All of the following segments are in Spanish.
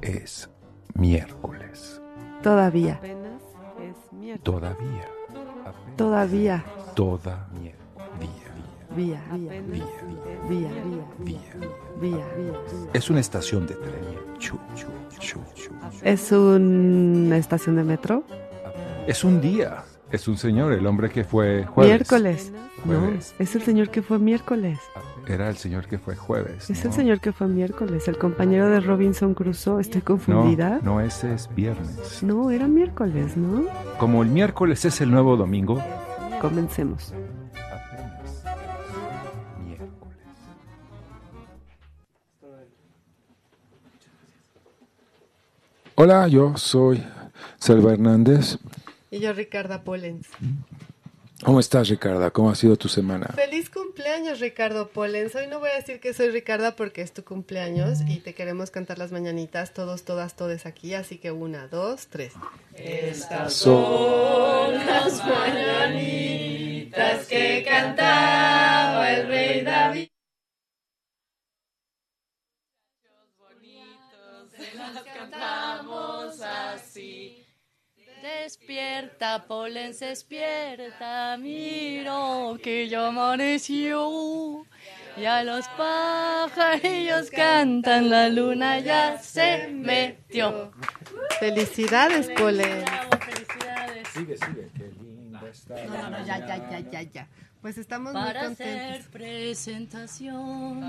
es miércoles. Todavía. Apenas es miércoles. Todavía. Todavía. Todavía. Vía. Vía. es Vía. Vía. Vía. Vía. Es una estación de tren. Chu, chu, chu, chu. Es una estación de metro. Es un día. Es un señor, el hombre que fue jueves. Miércoles. No, es el señor que fue miércoles. Era el señor que fue jueves. Es ¿no? el señor que fue miércoles, el compañero de Robinson Crusoe. Estoy confundida. No, no, ese es viernes. No, era miércoles, ¿no? Como el miércoles es el nuevo domingo. Comencemos. Apenas miércoles. Hola, yo soy Selva Hernández. Y yo, Ricardo Pollens. ¿Cómo estás, Ricarda? ¿Cómo ha sido tu semana? Feliz cumpleaños, Ricardo Pollens. Hoy no voy a decir que soy Ricarda porque es tu cumpleaños y te queremos cantar las mañanitas, todos, todas, todes aquí. Así que una, dos, tres. Despierta, Polens, despierta, miro que ya amaneció. Ya los pajarillos cantan, la luna ya se metió. Felicidades, Pollens. Bravo, felicidades. Sigue, sigue, qué linda está. No, no, ya, ya, ya, ya, ya. Pues estamos muy Para contentos. hacer presentación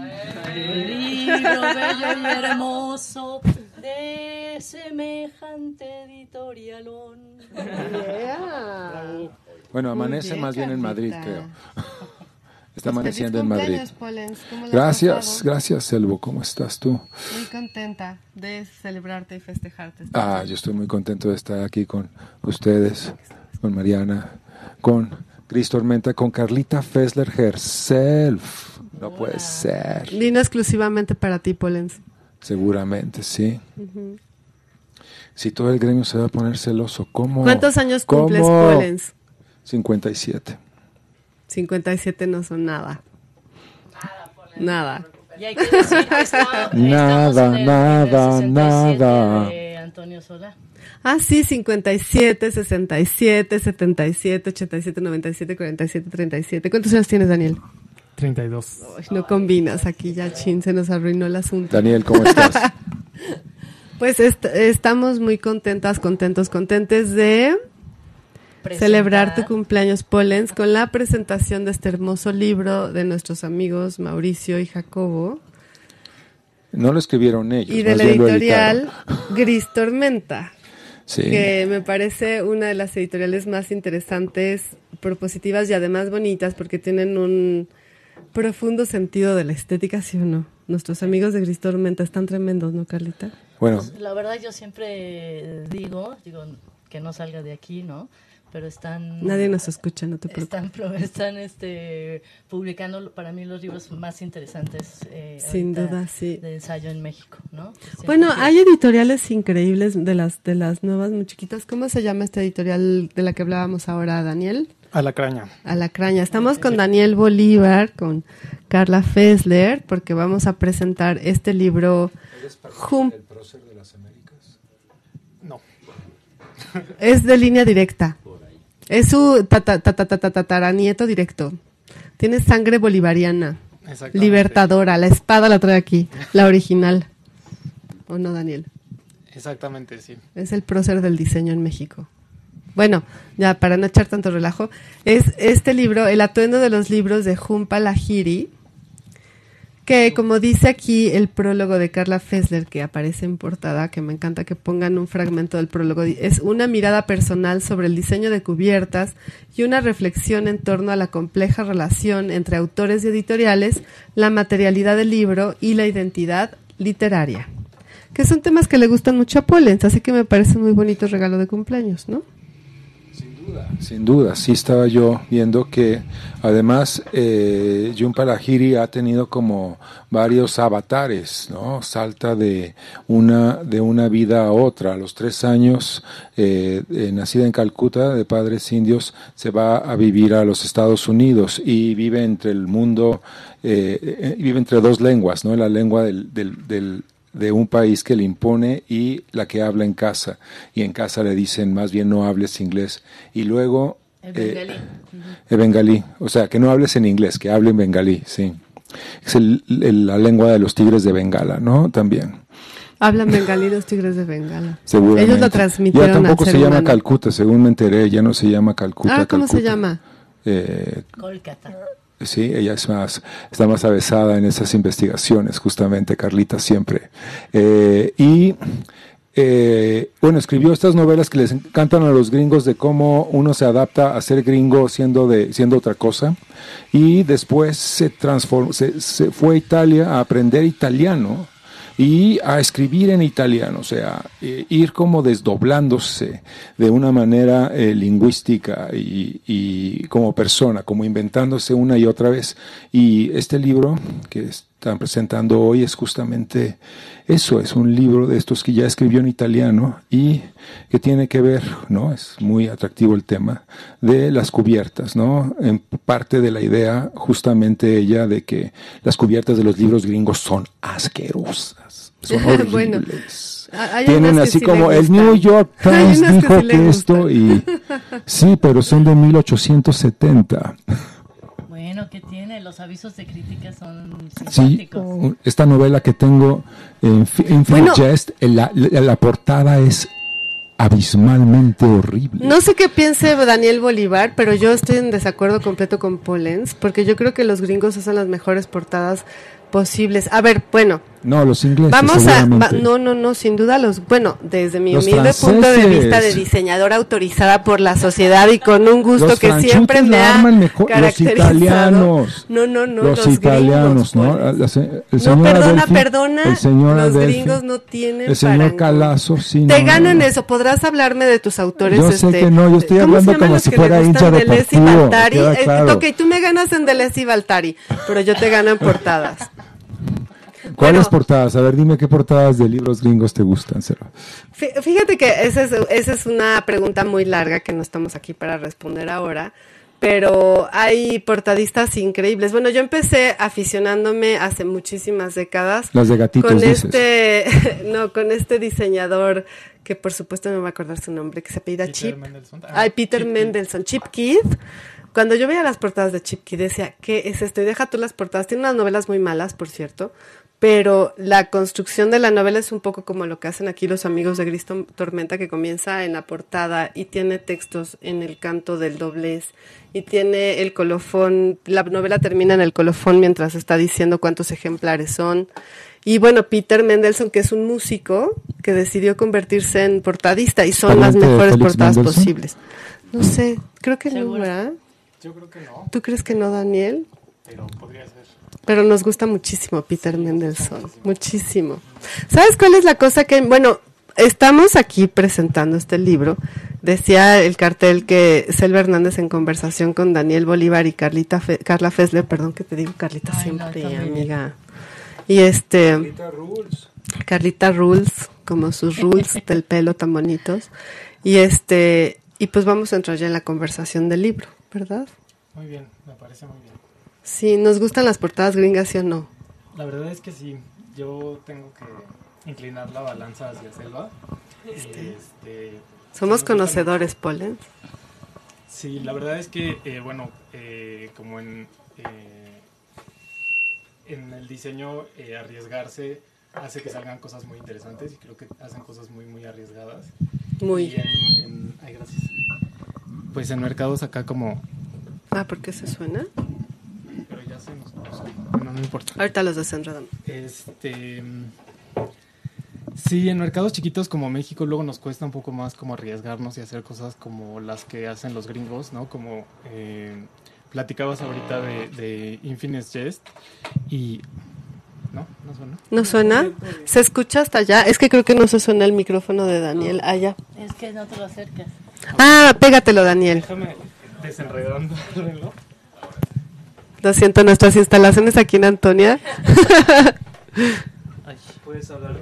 del libro bello y hermoso de semejante editorialón. Yeah. Bueno, amanece bien, más bien en Madrid, creo. Pues Está amaneciendo feliz en Madrid. cumpleaños, Pollens. ¿Cómo la has Gracias, gracias, Selvo. ¿Cómo estás tú? Muy contenta de celebrarte y festejarte. Ah, yo estoy muy contento de estar aquí con ustedes, con Mariana, con Cris Tormenta, con Carlita Fessler herself. No puede ser. Vino exclusivamente para ti, Pollens. Seguramente, sí. Si todo el gremio se va a poner celoso, ¿cómo? ¿Cuántos años cumples, ¿Cómo? Pollens? 57. 57 no son nada. Nada. Y hay que decir que está- Nada, el nada, número 67 nada. de Antonio Sola. Ah, sí, 57, 67, 77, 87, 97, 47, 37. ¿Cuántos años tienes, Daniel? 32. Ay, no combinas, aquí ya chin, se nos arruinó el asunto. Daniel, ¿cómo estás? Pues est- estamos muy contentas, contentos, contentes de celebrar tu cumpleaños, Pollens, con la presentación de este hermoso libro de nuestros amigos Mauricio y Jacobo No lo escribieron ellos. y de la editorial. Gris Tormenta. Sí. que me parece una de las editoriales más interesantes, propositivas y además bonitas porque tienen un profundo sentido de la estética, ¿sí o no? Nuestros amigos de Gris Tormenta están tremendos, ¿no, Carlita? Bueno, La verdad yo siempre digo, digo que no salga de aquí, ¿no? Pero están Nadie nos escucha, no te preocupes. están pro- están este publicando para mí los libros más interesantes eh, Sin duda, sí. de ensayo en México, ¿no? Siempre Bueno, que- hay editoriales increíbles de las de las nuevas muy chiquitas. ¿Cómo se llama esta editorial de la que hablábamos ahora, Daniel? A la craña. Alacraña. Estamos con Daniel Bolívar, con Carla Fessler, porque vamos a presentar este libro. Jum- No. Es de línea directa. Es su tata- tata- tata- tataranieto directo. Tiene sangre bolivariana. Libertadora. La espada la trae aquí. La original. ¿O no, Daniel? Exactamente, sí. Es el prócer del diseño en México. Bueno, ya para no echar tanto relajo, es este libro, El atuendo de los libros de Jumpa Lahiri, que como dice aquí el prólogo de Carla Fessler, que aparece en portada, que me encanta que pongan un fragmento del prólogo, es una mirada personal sobre el diseño de cubiertas y una reflexión en torno a la compleja relación entre autores y editoriales, la materialidad del libro y la identidad literaria. Que son temas que le gustan mucho a Pollens, así que me parece un muy bonito regalo de cumpleaños, ¿no? Sin duda, sí estaba yo viendo que además eh, Lahiri ha tenido como varios avatares, ¿no? Salta de una, de una vida a otra. A los tres años, eh, eh, nacida en Calcuta, de padres indios, se va a vivir a los Estados Unidos y vive entre el mundo, eh, eh, vive entre dos lenguas, ¿no? La lengua del, del, del de un país que le impone y la que habla en casa. Y en casa le dicen más bien no hables inglés. Y luego... El eh, bengalí. el bengalí, o sea, que no hables en inglés, que hable en bengalí, sí. Es el- el- la lengua de los tigres de Bengala, ¿no? También, Hablan bengalí los tigres de Bengala. seguramente. Ellos lo transmitieron Ya tampoco al se llama. Calcuta, según me enteré, ya no se llama Calcuta. Ah, ¿cómo se llama? Eh, Kolkata. Sí, ella es más, está más avesada en esas investigaciones, justamente, Carlita, siempre. Eh, y, eh, bueno, escribió estas novelas que les encantan a los gringos de cómo uno se adapta a ser gringo siendo, de, siendo otra cosa. Y después se, transformó, se, se fue a Italia a aprender italiano y a escribir en italiano, o sea, eh, ir como desdoblándose de una manera eh, lingüística y, y como persona, como inventándose una y otra vez. Y este libro que están presentando hoy es justamente eso, es un libro de estos que ya escribió en italiano y que tiene que ver, ¿no? Es muy atractivo el tema de las cubiertas, ¿no? En parte de la idea justamente ella de que las cubiertas de los libros gringos son asquerosas, son horribles. Bueno, Tienen que así sí como el. New York Times que dijo sí le que esto y sí, pero son de 1870. Bueno, ¿qué tiene? Los avisos de crítica son Sí, simpáticos. esta novela que tengo en Infinite Bueno. Jest, la, la- la portada es abismalmente horrible. No sé qué piense Daniel Bolívar, pero yo estoy en desacuerdo completo con Pollens, porque yo creo que los gringos hacen las mejores portadas posibles. A ver, bueno, No, los ingleses. vamos a... va- no, no, no, sin duda los... Bueno, desde mi Los humilde punto de franceses. vista de diseñadora autorizada por la sociedad y con un gusto Los que siempre me ha mejor, los caracterizado. italianos. No, no, no, los, los, italianos, gringos, ¿no? Pollens. La se- el No, señor perdona, Adelphi, perdona. El señor los Adelphi, gringos no tienen El señor parangón. Calazo, sí. Te no, gano en no. eso. Podrás hablarme de tus autores. Yo sé este, que no, yo estoy ¿cómo se hablando como los si fuera hincha Deleuze y Baltari. queda Eh, claro. ok, tú me ganas en Deleuze y Baltari, pero yo te gano en portadas. ¿Cuáles Bueno. portadas? A ver, dime qué portadas de libros gringos te gustan, Cero. Fí- Fíjate que esa es, esa es una pregunta muy larga que no estamos aquí para responder ahora, pero hay portadistas increíbles. Bueno, yo empecé aficionándome hace muchísimas décadas. Las de gatitos, con dices. este, no, con este diseñador que por supuesto no me voy a acordar su nombre, que se apellida Peter Chip. Mendelssohn. Ah, Ay, Peter Chip. Mendelssohn, Chip Keith. Cuando yo veía las portadas de Chip Keith decía, ¿qué es esto? Y deja tú las portadas. Tiene unas novelas muy malas, por cierto, pero la construcción de la novela es un poco como lo que hacen aquí los amigos de Gris Tormenta, que comienza en la portada y tiene textos en el canto del doblez y tiene el colofón, la novela termina en el colofón mientras está diciendo cuántos ejemplares son. Y bueno, Peter Mendelssohn, que es un músico que decidió convertirse en portadista y son las ¿Pariente de mejores portadas posibles. No sé, creo que no. ¿verdad? Yo creo que no, ¿Tú crees que no, Daniel? pero podría ser. Pero nos gusta muchísimo Peter Mendelssohn, muchísimo. ¿Sabes cuál es la cosa que, bueno, estamos aquí presentando este libro. Decía el cartel que Selva Hernández en conversación con Daniel Bolívar y Carlita Fe- Carla Fessler, perdón que te digo Carlita Ay, siempre, amiga. Y este Carlita Rules, como sus rules del pelo tan bonitos. Y este, y pues vamos a entrar ya en la conversación del libro, ¿verdad? Muy bien, me parece muy bien. Sí, nos gustan las portadas gringas, ¿sí o no? La verdad es que sí, yo tengo que inclinar la balanza hacia Selva. Este, Somos me gusta conocedores, Polen. mucho. Sí, la verdad es que, eh, bueno, eh, como en, eh, en el diseño, eh, arriesgarse hace que salgan cosas muy interesantes y creo que hacen cosas muy, muy arriesgadas. Y Muy. en, en- ay, gracias. Pues en mercados acá como... Ah, ¿por qué se suena? Se nos... nos- Bueno, no importa. Ahorita los desenredamos. Este. Sí, en mercados chiquitos como México luego nos cuesta un poco más como arriesgarnos y hacer cosas como las que hacen los gringos, ¿no? Como eh, platicabas ahorita de, de Infinite Jest y... ¿No? ¿No suena? ¿No suena? ¿Se escucha hasta allá? Es que creo que no se suena el micrófono de Daniel allá. Es que no te lo acercas. Ah, pégatelo, Daniel. Déjame desenredando. ¿no? Lo siento, nuestras instalaciones aquí en Antonia. ¿Puedes hablar?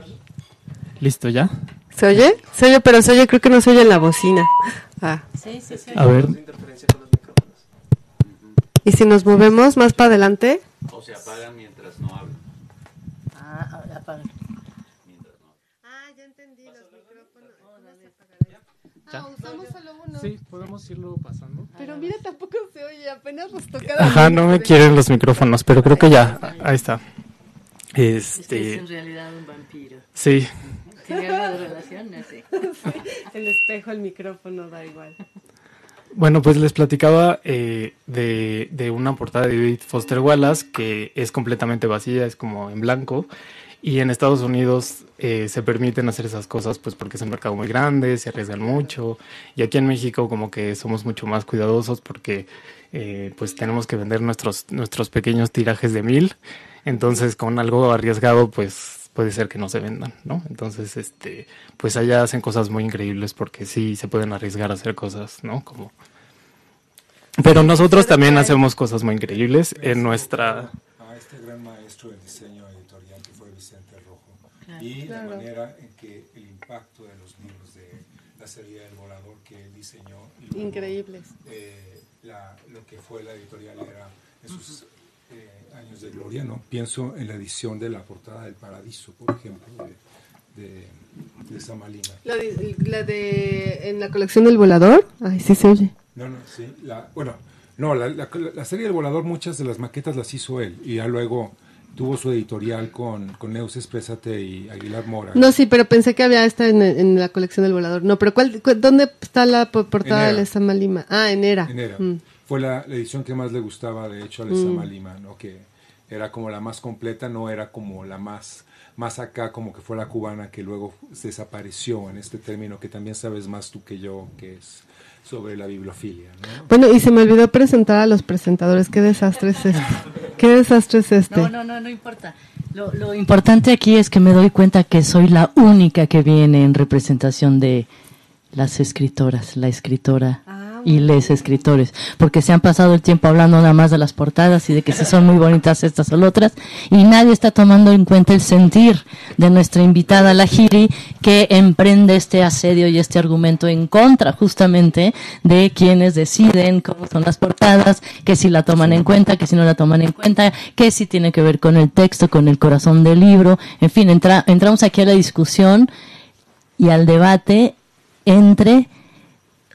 ¿Listo ya? ¿Se oye? Se oye, pero se oye, creo que no se oye en la bocina. Ah. Sí, sí, sí. A ver. ¿Y si nos movemos más para adelante? O se apagan mientras no hablan. Ah, apaga. encendí los micrófonos. ¿Cómo se apagará esto? ¿Ya? Ah, usamos. Sí, podemos irlo pasando. Pero mira, tampoco se oye, apenas los toca. Ajá, no me quieren los micrófonos, pero creo que ya. Ahí está. Este es en realidad un vampiro. Sí. ¿Tiene algo de relación? No sé. El espejo, el micrófono, da igual. Bueno, pues les platicaba eh, de, de una portada de David Foster Wallace que es completamente vacía, es como en blanco. Y en Estados Unidos eh, se permiten hacer esas cosas pues porque es un mercado muy grande, se arriesgan mucho. Y aquí en México como que somos mucho más cuidadosos porque eh, pues tenemos que vender nuestros, nuestros pequeños tirajes de mil. Entonces con algo arriesgado pues puede ser que no se vendan, ¿no? Entonces, este, pues allá hacen cosas muy increíbles porque sí se pueden arriesgar a hacer cosas, ¿no? Como pero nosotros también hacemos cosas muy increíbles en nuestra a este gran maestro del diseño editorial que fue Vicente Rojo Claro. Y Claro. la manera en que el impacto de los libros de la serie del volador que él diseñó y luego, Increíbles. eh, la- lo que fue la editorial era en sus eh, años de gloria no pienso en la edición de la portada del Paradiso por ejemplo de, de, de Samalina La de, la de. En la colección del volador. Ay, sí se oye. No, no, sí. La, bueno, no, la, la- la serie del volador, muchas de las maquetas las hizo él. Y ya luego tuvo su editorial con, con Neus Exprésate y Aguilar Mora. No, sí, pero pensé que había esta en, en la colección del volador. No, pero ¿cuál, cu- ¿dónde está la po- portada de. Lezama Lima? Ah, en Era. En Era. Mm. Fue la, la edición que más le gustaba, de hecho, a Lezama Lima, ¿no? Que era como la más completa, no era como la más, más acá, como que fue la cubana, que luego desapareció en este término que también sabes más tú que yo, que es sobre la bibliofilia, ¿no? Bueno, y se me olvidó presentar a los presentadores. ¿Qué desastre es este? ¿Qué desastre es este? No, no, no, no importa. Lo, lo importante aquí es que me doy cuenta que soy la única que viene en representación de las escritoras, la escritora y les escritores, porque se han pasado el tiempo hablando nada más de las portadas y de que si son muy bonitas estas o otras, y nadie está tomando en cuenta el sentir de nuestra invitada, la Giri, que emprende este asedio y este argumento en contra justamente de quienes deciden cómo son las portadas, que si la toman en cuenta, que si no la toman en cuenta, que si tiene que ver con el texto, con el corazón del libro, en fin, entra- entramos aquí a la discusión y al debate entre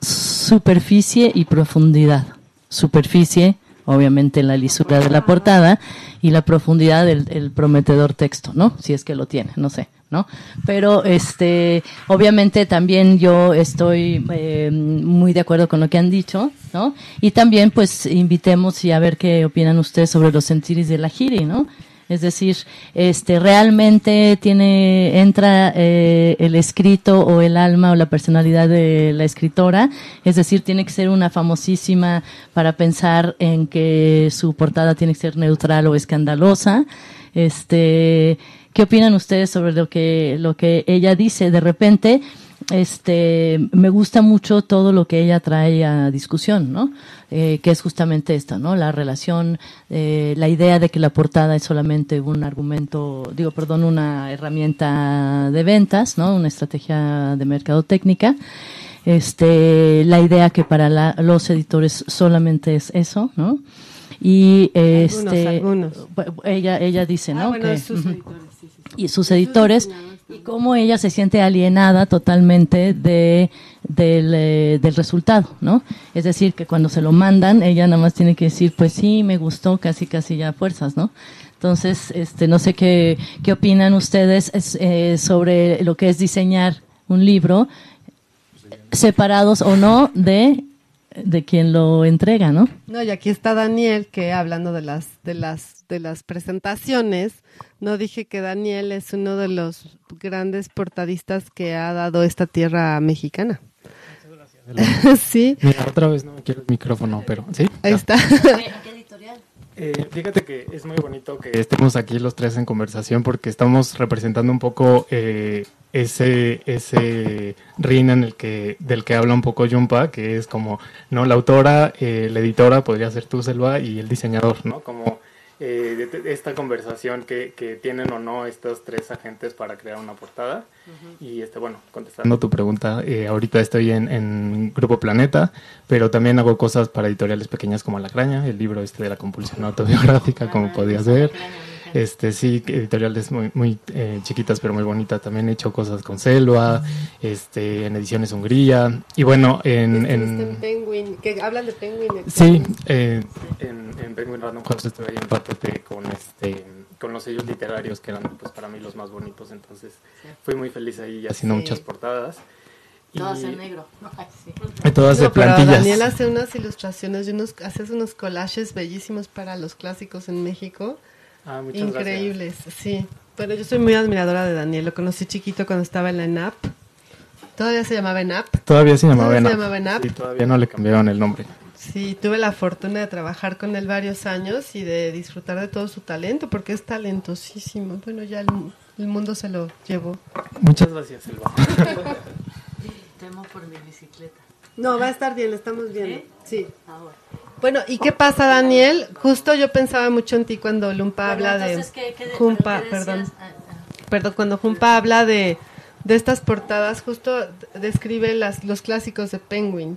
superficie y profundidad. Superficie, obviamente la lisura de la portada, y la profundidad del el prometedor texto, ¿no? Si es que lo tiene, no sé, ¿no? Pero, este, obviamente también yo estoy eh, muy de acuerdo con lo que han dicho, ¿no? Y también, pues, invitemos y a ver qué opinan ustedes sobre los sentiris de la giri, ¿no? Es decir, este, realmente tiene, entra eh, el escrito o el alma o la personalidad de la escritora. Es decir, tiene que ser una famosísima para pensar en que su portada tiene que ser neutral o escandalosa. Este, ¿qué opinan ustedes sobre lo que, lo que ella dice? De repente, este, me gusta mucho todo lo que ella trae a discusión, ¿no? Eh, que es justamente esto, ¿no? La relación, eh, la idea de que la portada es solamente un argumento, digo, perdón, una herramienta de ventas, ¿no? Una estrategia de mercadotecnia. Este, la idea que para la- los editores solamente es eso, ¿no? Y este, algunos. bu- ella, ella dice, ¿no? Ah, bueno, que- sus editores. Y sus editores y cómo ella se siente alienada totalmente de del, eh, del resultado, ¿no? Es decir, que cuando se lo mandan, ella nada más tiene que decir, pues sí, me gustó, casi casi ya fuerzas, ¿no? Entonces, este, no sé qué, qué opinan ustedes es, eh, sobre lo que es diseñar un libro, separados o no de, de quien lo entrega, ¿no? No, y aquí está Daniel, que hablando de las, de las, de las presentaciones, no dije que Daniel es uno de los grandes portadistas que ha dado esta tierra mexicana. sí, Mira, otra vez no me quiero el micrófono, pero sí. ahí Ya. está. Eh, fíjate que es muy bonito que estemos aquí los tres en conversación porque estamos representando un poco eh, ese ese rin en el que del que habla un poco Jumpa, que es como no la autora, eh, la editora podría ser tú Selva y el diseñador, ¿no? Como eh, de- de esta conversación que, que tienen o no estos tres agentes para crear una portada. Y este, bueno, contestando tu pregunta, eh, ahorita estoy en, en Grupo Planeta, pero también hago cosas para editoriales pequeñas como La Craña, el libro este de la compulsión autobiográfica, como podías ver. Este, sí, editoriales muy, muy eh, chiquitas pero muy bonitas. También he hecho cosas con Selva, este, en Ediciones Hungría. Y bueno, en... en... en Penguin, que hablan de Penguin. Sí, eh, en, en Penguin Random House estuve ahí en parte con este con los sellos literarios que eran pues para mí los más bonitos entonces fui muy feliz ahí haciendo muchas portadas Todas en negro. todas de plantillas. Daniel hace unas ilustraciones y unos, haces unos collages bellísimos para los clásicos en México. Ah, Increíbles, sí. Pero yo soy muy admiradora de Daniel. Lo conocí chiquito cuando estaba en la ENAP. ¿Todavía se llamaba ENAP? Todavía se llamaba, ¿Todavía ENAP. Llamaba ENAP. Sí, todavía no le cambiaron el nombre. Sí, tuve la fortuna de trabajar con él varios años y de disfrutar de todo su talento, porque es talentosísimo. Bueno, ya el, el mundo se lo llevó. Muchas gracias, Silva. Temo por mi bicicleta. No, va a estar bien, estamos viendo. Sí. Ah, bueno. ¿y qué pasa, Daniel? Justo yo pensaba mucho en ti cuando Lumpa habla de... ¿qué, qué, Jumpa, perdón. Ah, ah. Perdón, cuando Jumpa habla de, de estas portadas, justo describe las, los clásicos de Penguin.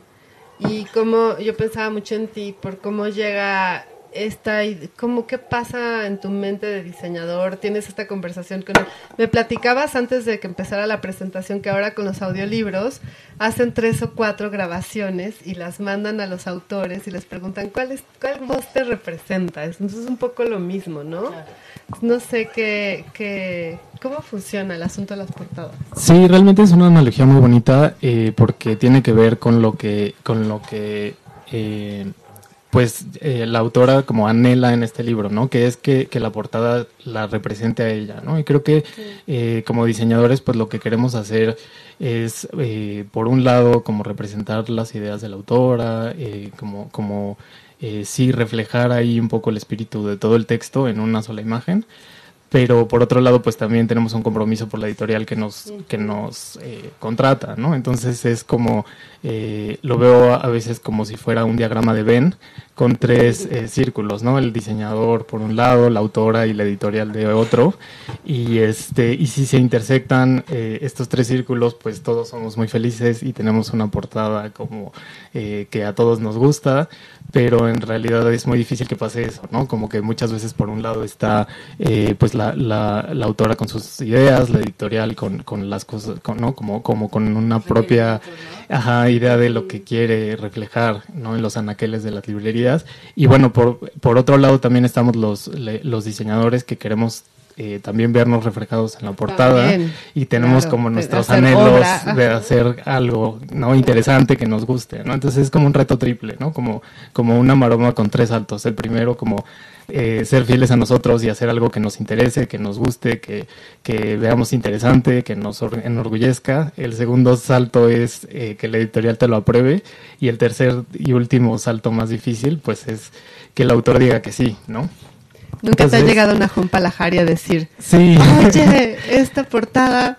Y como yo pensaba mucho en ti por cómo llega esta, ¿cómo qué pasa en tu mente de diseñador? Tienes esta conversación con él. Me platicabas antes de que empezara la presentación que ahora con los audiolibros hacen tres o cuatro grabaciones y las mandan a los autores y les preguntan cuál es cuál voz te representa. Entonces es un poco lo mismo, ¿no? No sé qué, qué cómo funciona el asunto de las portadas. Sí, realmente es una analogía muy bonita eh, porque tiene que ver con lo que con lo que eh, pues eh, la autora como anhela en este libro, ¿no? Que es que, que la portada la represente a ella, ¿no? Y creo que eh, como diseñadores, pues lo que queremos hacer es, eh, por un lado, como representar las ideas de la autora, eh, como, como eh, sí reflejar ahí un poco el espíritu de todo el texto en una sola imagen, pero por otro lado pues también tenemos un compromiso por la editorial que nos que nos eh, contrata no entonces es como eh, lo veo a veces como si fuera un diagrama de Venn con tres eh, círculos no el diseñador por un lado la autora y la editorial de otro y este y si se intersectan eh, estos tres círculos pues todos somos muy felices y tenemos una portada como eh, que a todos nos gusta pero en realidad es muy difícil que pase eso no como que muchas veces por un lado está eh, pues la, la, la, autora con sus ideas, la editorial con, con las cosas, con, ¿no? Como, como con una propia ajá, idea de lo que quiere reflejar ¿no? en los anaqueles de las librerías. Y bueno, por, por otro lado también estamos los, los diseñadores que queremos eh, también vernos reflejados en la portada. También, y tenemos claro, como nuestros anhelos obra. de hacer algo no interesante que nos guste no entonces es como un reto triple no como como una maroma con tres saltos. El primero como eh, ser fieles a nosotros y hacer algo que nos interese que nos guste que, que veamos interesante que nos enorgullezca. El segundo salto es eh, que la editorial te lo apruebe. Y el tercer y último salto más difícil pues es que el autor diga que sí no Nunca Entonces, te ha llegado una Juan Palajari a decir, sí. oye, esta portada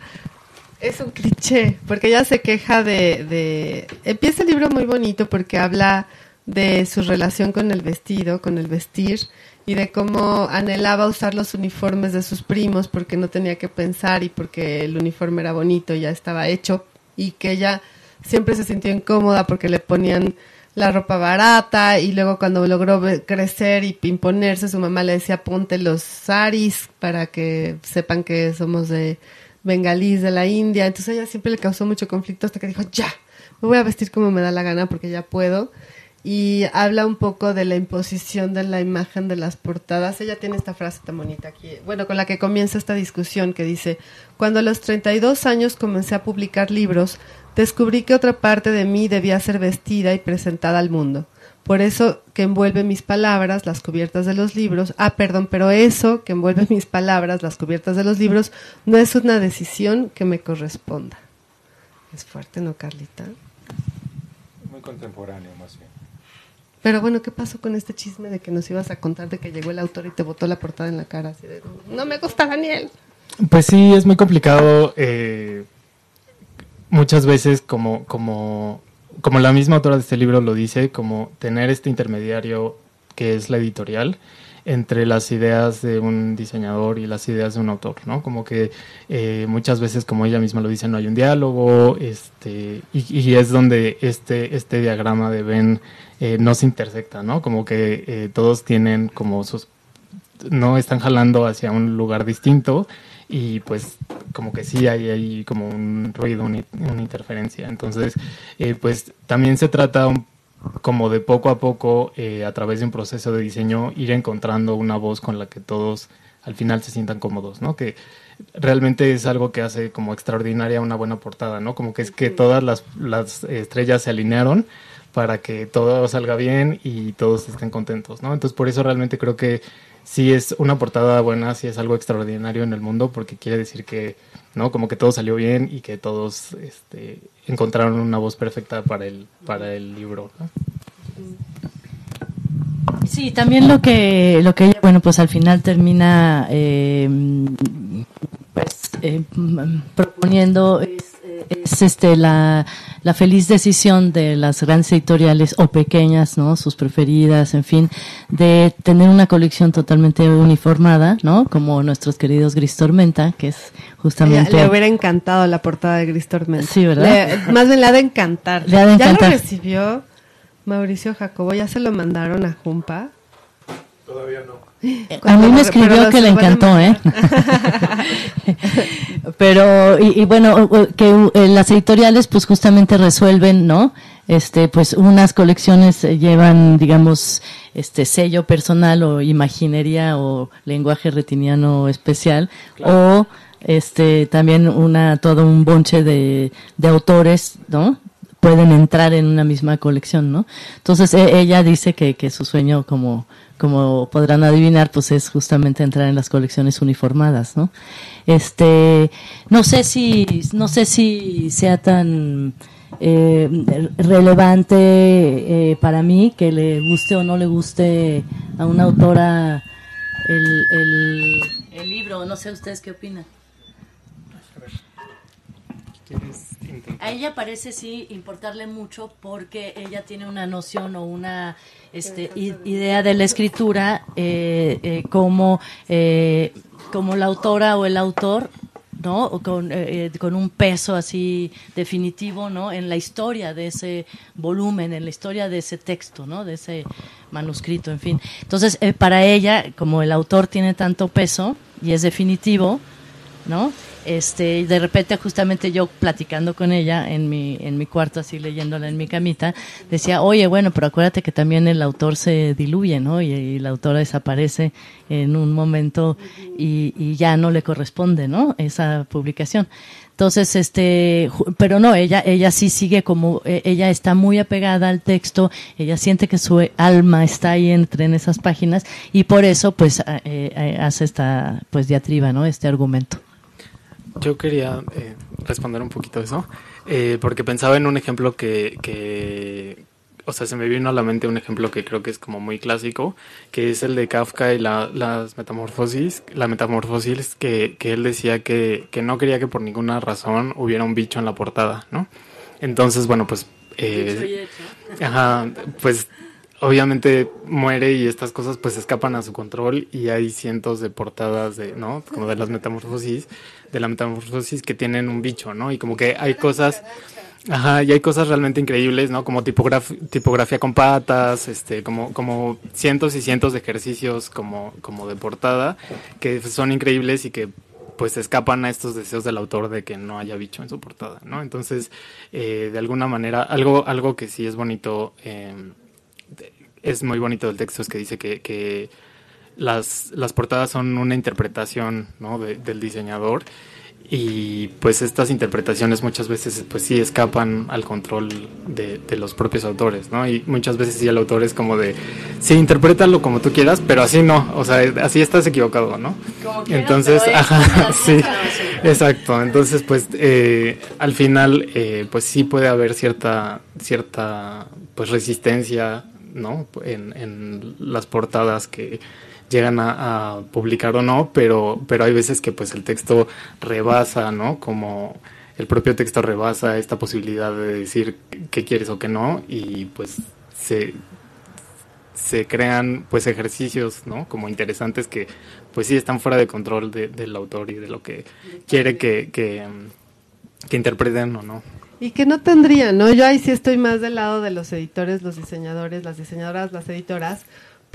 es un cliché, porque ella se queja de, de... Empieza el libro muy bonito porque habla de su relación con el vestido, con el vestir, y de cómo anhelaba usar los uniformes de sus primos porque no tenía que pensar y porque el uniforme era bonito, ya estaba hecho, y que ella siempre se sintió incómoda porque le ponían la ropa barata y luego cuando logró crecer y imponerse, su mamá le decía ponte los saris para que sepan que somos de bengalís de la India. Entonces ella siempre le causó mucho conflicto hasta que dijo, ya, me voy a vestir como me da la gana porque ya puedo. Y habla un poco de la imposición de la imagen de las portadas. Ella tiene esta frase tan bonita aquí, bueno, con la que comienza esta discusión que dice, cuando a los 32 años comencé a publicar libros, descubrí que otra parte de mí debía ser vestida y presentada al mundo. Por eso que envuelve mis palabras, las cubiertas de los libros. Ah, perdón, pero eso que envuelve mis palabras, las cubiertas de los libros, no es una decisión que me corresponda. Es fuerte, ¿no, Carlita? Muy contemporáneo, más bien. Pero bueno, ¿qué pasó con este chisme de que nos ibas a contar de que llegó el autor y te botó la portada en la cara? Así de, no me gusta Daniel. Pues sí, es muy complicado. Eh muchas veces como, como, como la misma autora de este libro lo dice, como tener este intermediario que es la editorial entre las ideas de un diseñador y las ideas de un autor, ¿no? Como que eh, muchas veces, como ella misma lo dice, no hay un diálogo, este, y, y es donde este, este diagrama de Ben eh, no se intersecta, ¿no? Como que eh, todos tienen como sus no están jalando hacia un lugar distinto y pues como que sí hay ahí como un ruido, una, una interferencia. Entonces, eh, pues también se trata un- como de poco a poco, eh, a través de un proceso de diseño, ir encontrando una voz con la que todos al final se sientan cómodos, ¿no? Que realmente es algo que hace como extraordinaria una buena portada, ¿no? Como que es que todas las, las estrellas se alinearon para que todo salga bien y todos estén contentos, ¿no? Entonces por eso realmente creo que sí es una portada buena, sí es algo extraordinario en el mundo porque quiere decir que, ¿no? Como que todo salió bien y que todos este, encontraron una voz perfecta para el, para el libro. Sí, también lo que, lo que ella, bueno, pues al final termina eh, pues, eh, proponiendo es, es, este la, la feliz decisión de las grandes editoriales o pequeñas, ¿no? Sus preferidas, en fin, de tener una colección totalmente uniformada, ¿no? Como nuestros queridos Gris Tormenta, que es justamente Le hubiera encantado la portada de Gris Tormenta. Sí, ¿verdad? Le- más bien le ha de encantar. Le ha de ¿Ya encantar. lo recibió Mauricio Jacobo? ¿Ya se lo mandaron a Jumpa? A mí me escribió que le encantó, ¿eh? Pero, y, y bueno, que eh, las editoriales pues justamente resuelven, ¿no? Este, pues unas colecciones eh, llevan, digamos, este sello personal o imaginería o lenguaje retiniano especial o este también una todo un bonche de, de autores, ¿no? pueden entrar en una misma colección, ¿no? Entonces e- ella dice que, que su sueño, como, como podrán adivinar, pues es justamente entrar en las colecciones uniformadas, ¿no? Este, no sé si, no sé si sea tan eh, relevante eh, para mí que le guste o no le guste a una autora el, el, libro, no sé ustedes qué opinan. ¿Quieres A ella parece sí importarle mucho porque ella tiene una noción o una este, idea de la escritura eh, eh, como, eh, como la autora o el autor, ¿no? O con, eh, eh, con un peso así definitivo, ¿no? En la historia de ese volumen, en la historia de ese texto, ¿no? De ese manuscrito, en fin. Entonces, eh, para ella, como el autor tiene tanto peso y es definitivo, ¿no? Este, de repente justamente yo platicando con ella en mi, en mi cuarto, así leyéndola en mi camita, decía, oye, bueno, pero acuérdate que también el autor se diluye, ¿no? Y, y la autora desaparece en un momento y, y ya no le corresponde, ¿no? Esa publicación. Entonces, este, pero no, ella, ella sí sigue como, eh, ella está muy apegada al texto, ella siente que su alma está ahí entre en esas páginas y por eso, pues, eh, eh, hace esta, pues, diatriba, ¿no? Este argumento. Yo quería eh, responder un poquito eso, eh, porque pensaba en un ejemplo que, que, o sea, se me vino a la mente un ejemplo que creo que es como muy clásico, que es el de Kafka y la, las metamorfosis, la metamorfosis que, que él decía que, que no quería que por ninguna razón hubiera un bicho en la portada, ¿no? Entonces, bueno, pues... eh, Ajá, pues obviamente muere y estas cosas pues escapan a su control y hay cientos de portadas de, ¿no? Como de las metamorfosis, de la metamorfosis que tienen un bicho, ¿no? Y como que hay cosas, ajá, y hay cosas realmente increíbles, ¿no? Como tipograf- tipografía con patas, este, como, como cientos y cientos de ejercicios como, como de portada que son increíbles y que pues escapan a estos deseos del autor de que no haya bicho en su portada, ¿no? Entonces, eh, de alguna manera, algo, algo que sí es bonito, eh, es muy bonito del texto, es que dice que, que las, las portadas son una interpretación, ¿no? de- del diseñador y pues estas interpretaciones muchas veces pues sí escapan al control de, de los propios autores, ¿no? Y muchas veces sí el autor es como de, sí, interprétalo como tú quieras, pero así no, o sea, así estás equivocado, ¿no? Entonces, ajá, sí, exacto. Entonces, pues, eh, al final, eh, pues sí puede haber cierta, cierta, pues, resistencia, ¿no? En, en las portadas que llegan a, publicar o no, pero, pero hay veces que, pues, el texto rebasa, ¿no? Como el propio texto rebasa esta posibilidad de decir qué quieres o qué no, y pues se, se crean pues ejercicios no como interesantes que pues sí están fuera de control de- del autor y de lo que quiere que, que, que interpreten o no Y que no tendrían, ¿no? Yo ahí sí estoy más del lado de los editores, los diseñadores, las diseñadoras, las editoras,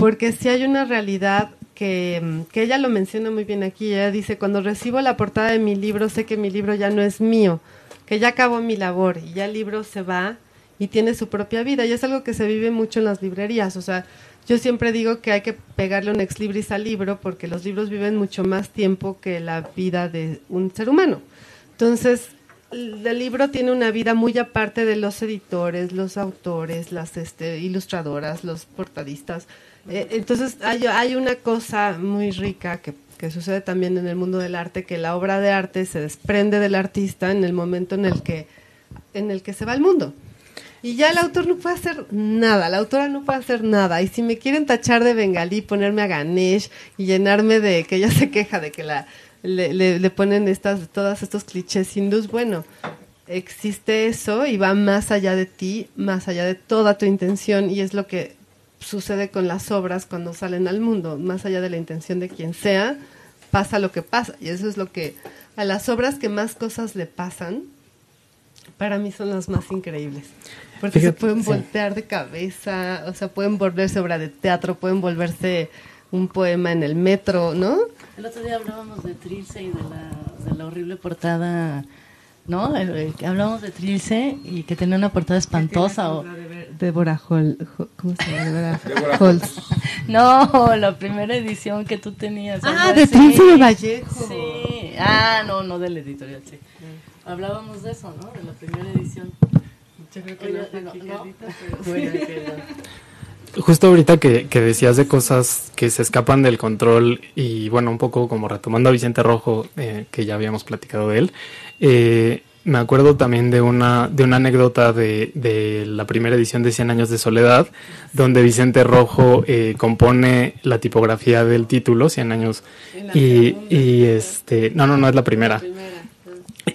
porque sí hay una realidad que, que ella lo menciona muy bien aquí. Ella dice, cuando recibo la portada de mi libro, sé que mi libro ya no es mío, que ya acabó mi labor y ya el libro se va y tiene su propia vida. Y es algo que se vive mucho en las librerías. O sea, yo siempre digo que hay que pegarle un ex libris al libro porque los libros viven mucho más tiempo que la vida de un ser humano. Entonces, el libro tiene una vida muy aparte de los editores, los autores, las este, ilustradoras, los portadistas. Eh, entonces hay, una cosa muy rica que, sucede también en el mundo del arte, que la obra de arte se desprende del artista en el momento en el que, en el que se va al mundo. Y ya el autor no puede hacer nada, la autora no puede hacer nada. Y si me quieren tachar de bengalí, ponerme a Ganesh y llenarme de que ella se queja de que la le, le, ponen estas, todos estos clichés hindús, bueno, existe eso y va más allá de ti, más allá de toda tu intención y es lo que sucede con las obras cuando salen al mundo, más allá de la intención de quien sea, pasa lo que pasa y eso es lo que a las obras que más cosas le pasan, para mí son las más increíbles. Porque se pueden voltear de cabeza, o sea, pueden volverse obra de teatro, pueden volverse un poema en el metro, ¿no? El otro día hablábamos de Trilce y de la, de la horrible portada, ¿no? hablábamos de Trilce y que tenía una portada espantosa. O... Débora Hall, ¿cómo se llama? Débora Holtz. No, la primera edición que tú tenías. Ah, de Trilce de Vallejo. Sí. Ah, no, no del editorial, sí. Hablábamos de eso, ¿no? De la primera edición. Yo creo que no, no, no, Bueno, justo ahorita que, decías de cosas que se escapan del control y bueno, un poco como retomando a Vicente Rojo, eh, que ya habíamos platicado de él, eh, me acuerdo también de una, de una anécdota de, de, la primera edición de Cien años de soledad, donde Vicente Rojo eh, compone la tipografía del título, Cien años, y, y, este, no, no, no es la primera.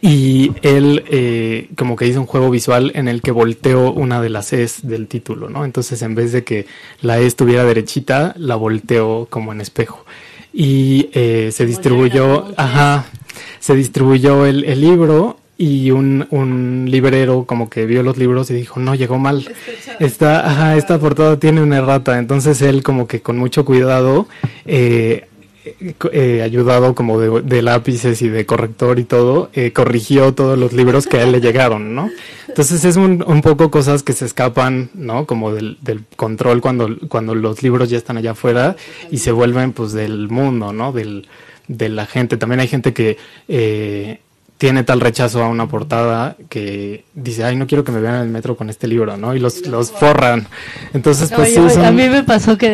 Y él eh, como que hizo un juego visual en el que volteó una de las E's del título, ¿no? Entonces en vez de que la E estuviera derechita, la volteó como en espejo. Y eh, se distribuyó, ajá, se distribuyó el, el libro y un, un, librero como que vio los libros y dijo, no, llegó mal. Esta, ajá, esta portada tiene una errata. Entonces él como que con mucho cuidado eh, eh, ayudado como de, lápices y de corrector y todo, eh, corrigió todos los libros que a él le llegaron, ¿no? Entonces es un, un poco cosas que se escapan, ¿no? Como del, control cuando, cuando los libros ya están allá afuera y se vuelven pues del mundo, ¿no? Del, de la gente. También hay gente que eh, tiene tal rechazo a una portada que dice, ay, no quiero que me vean en el metro con este libro, ¿no? Y los, los forran. Entonces, pues sí, A mí me pasó que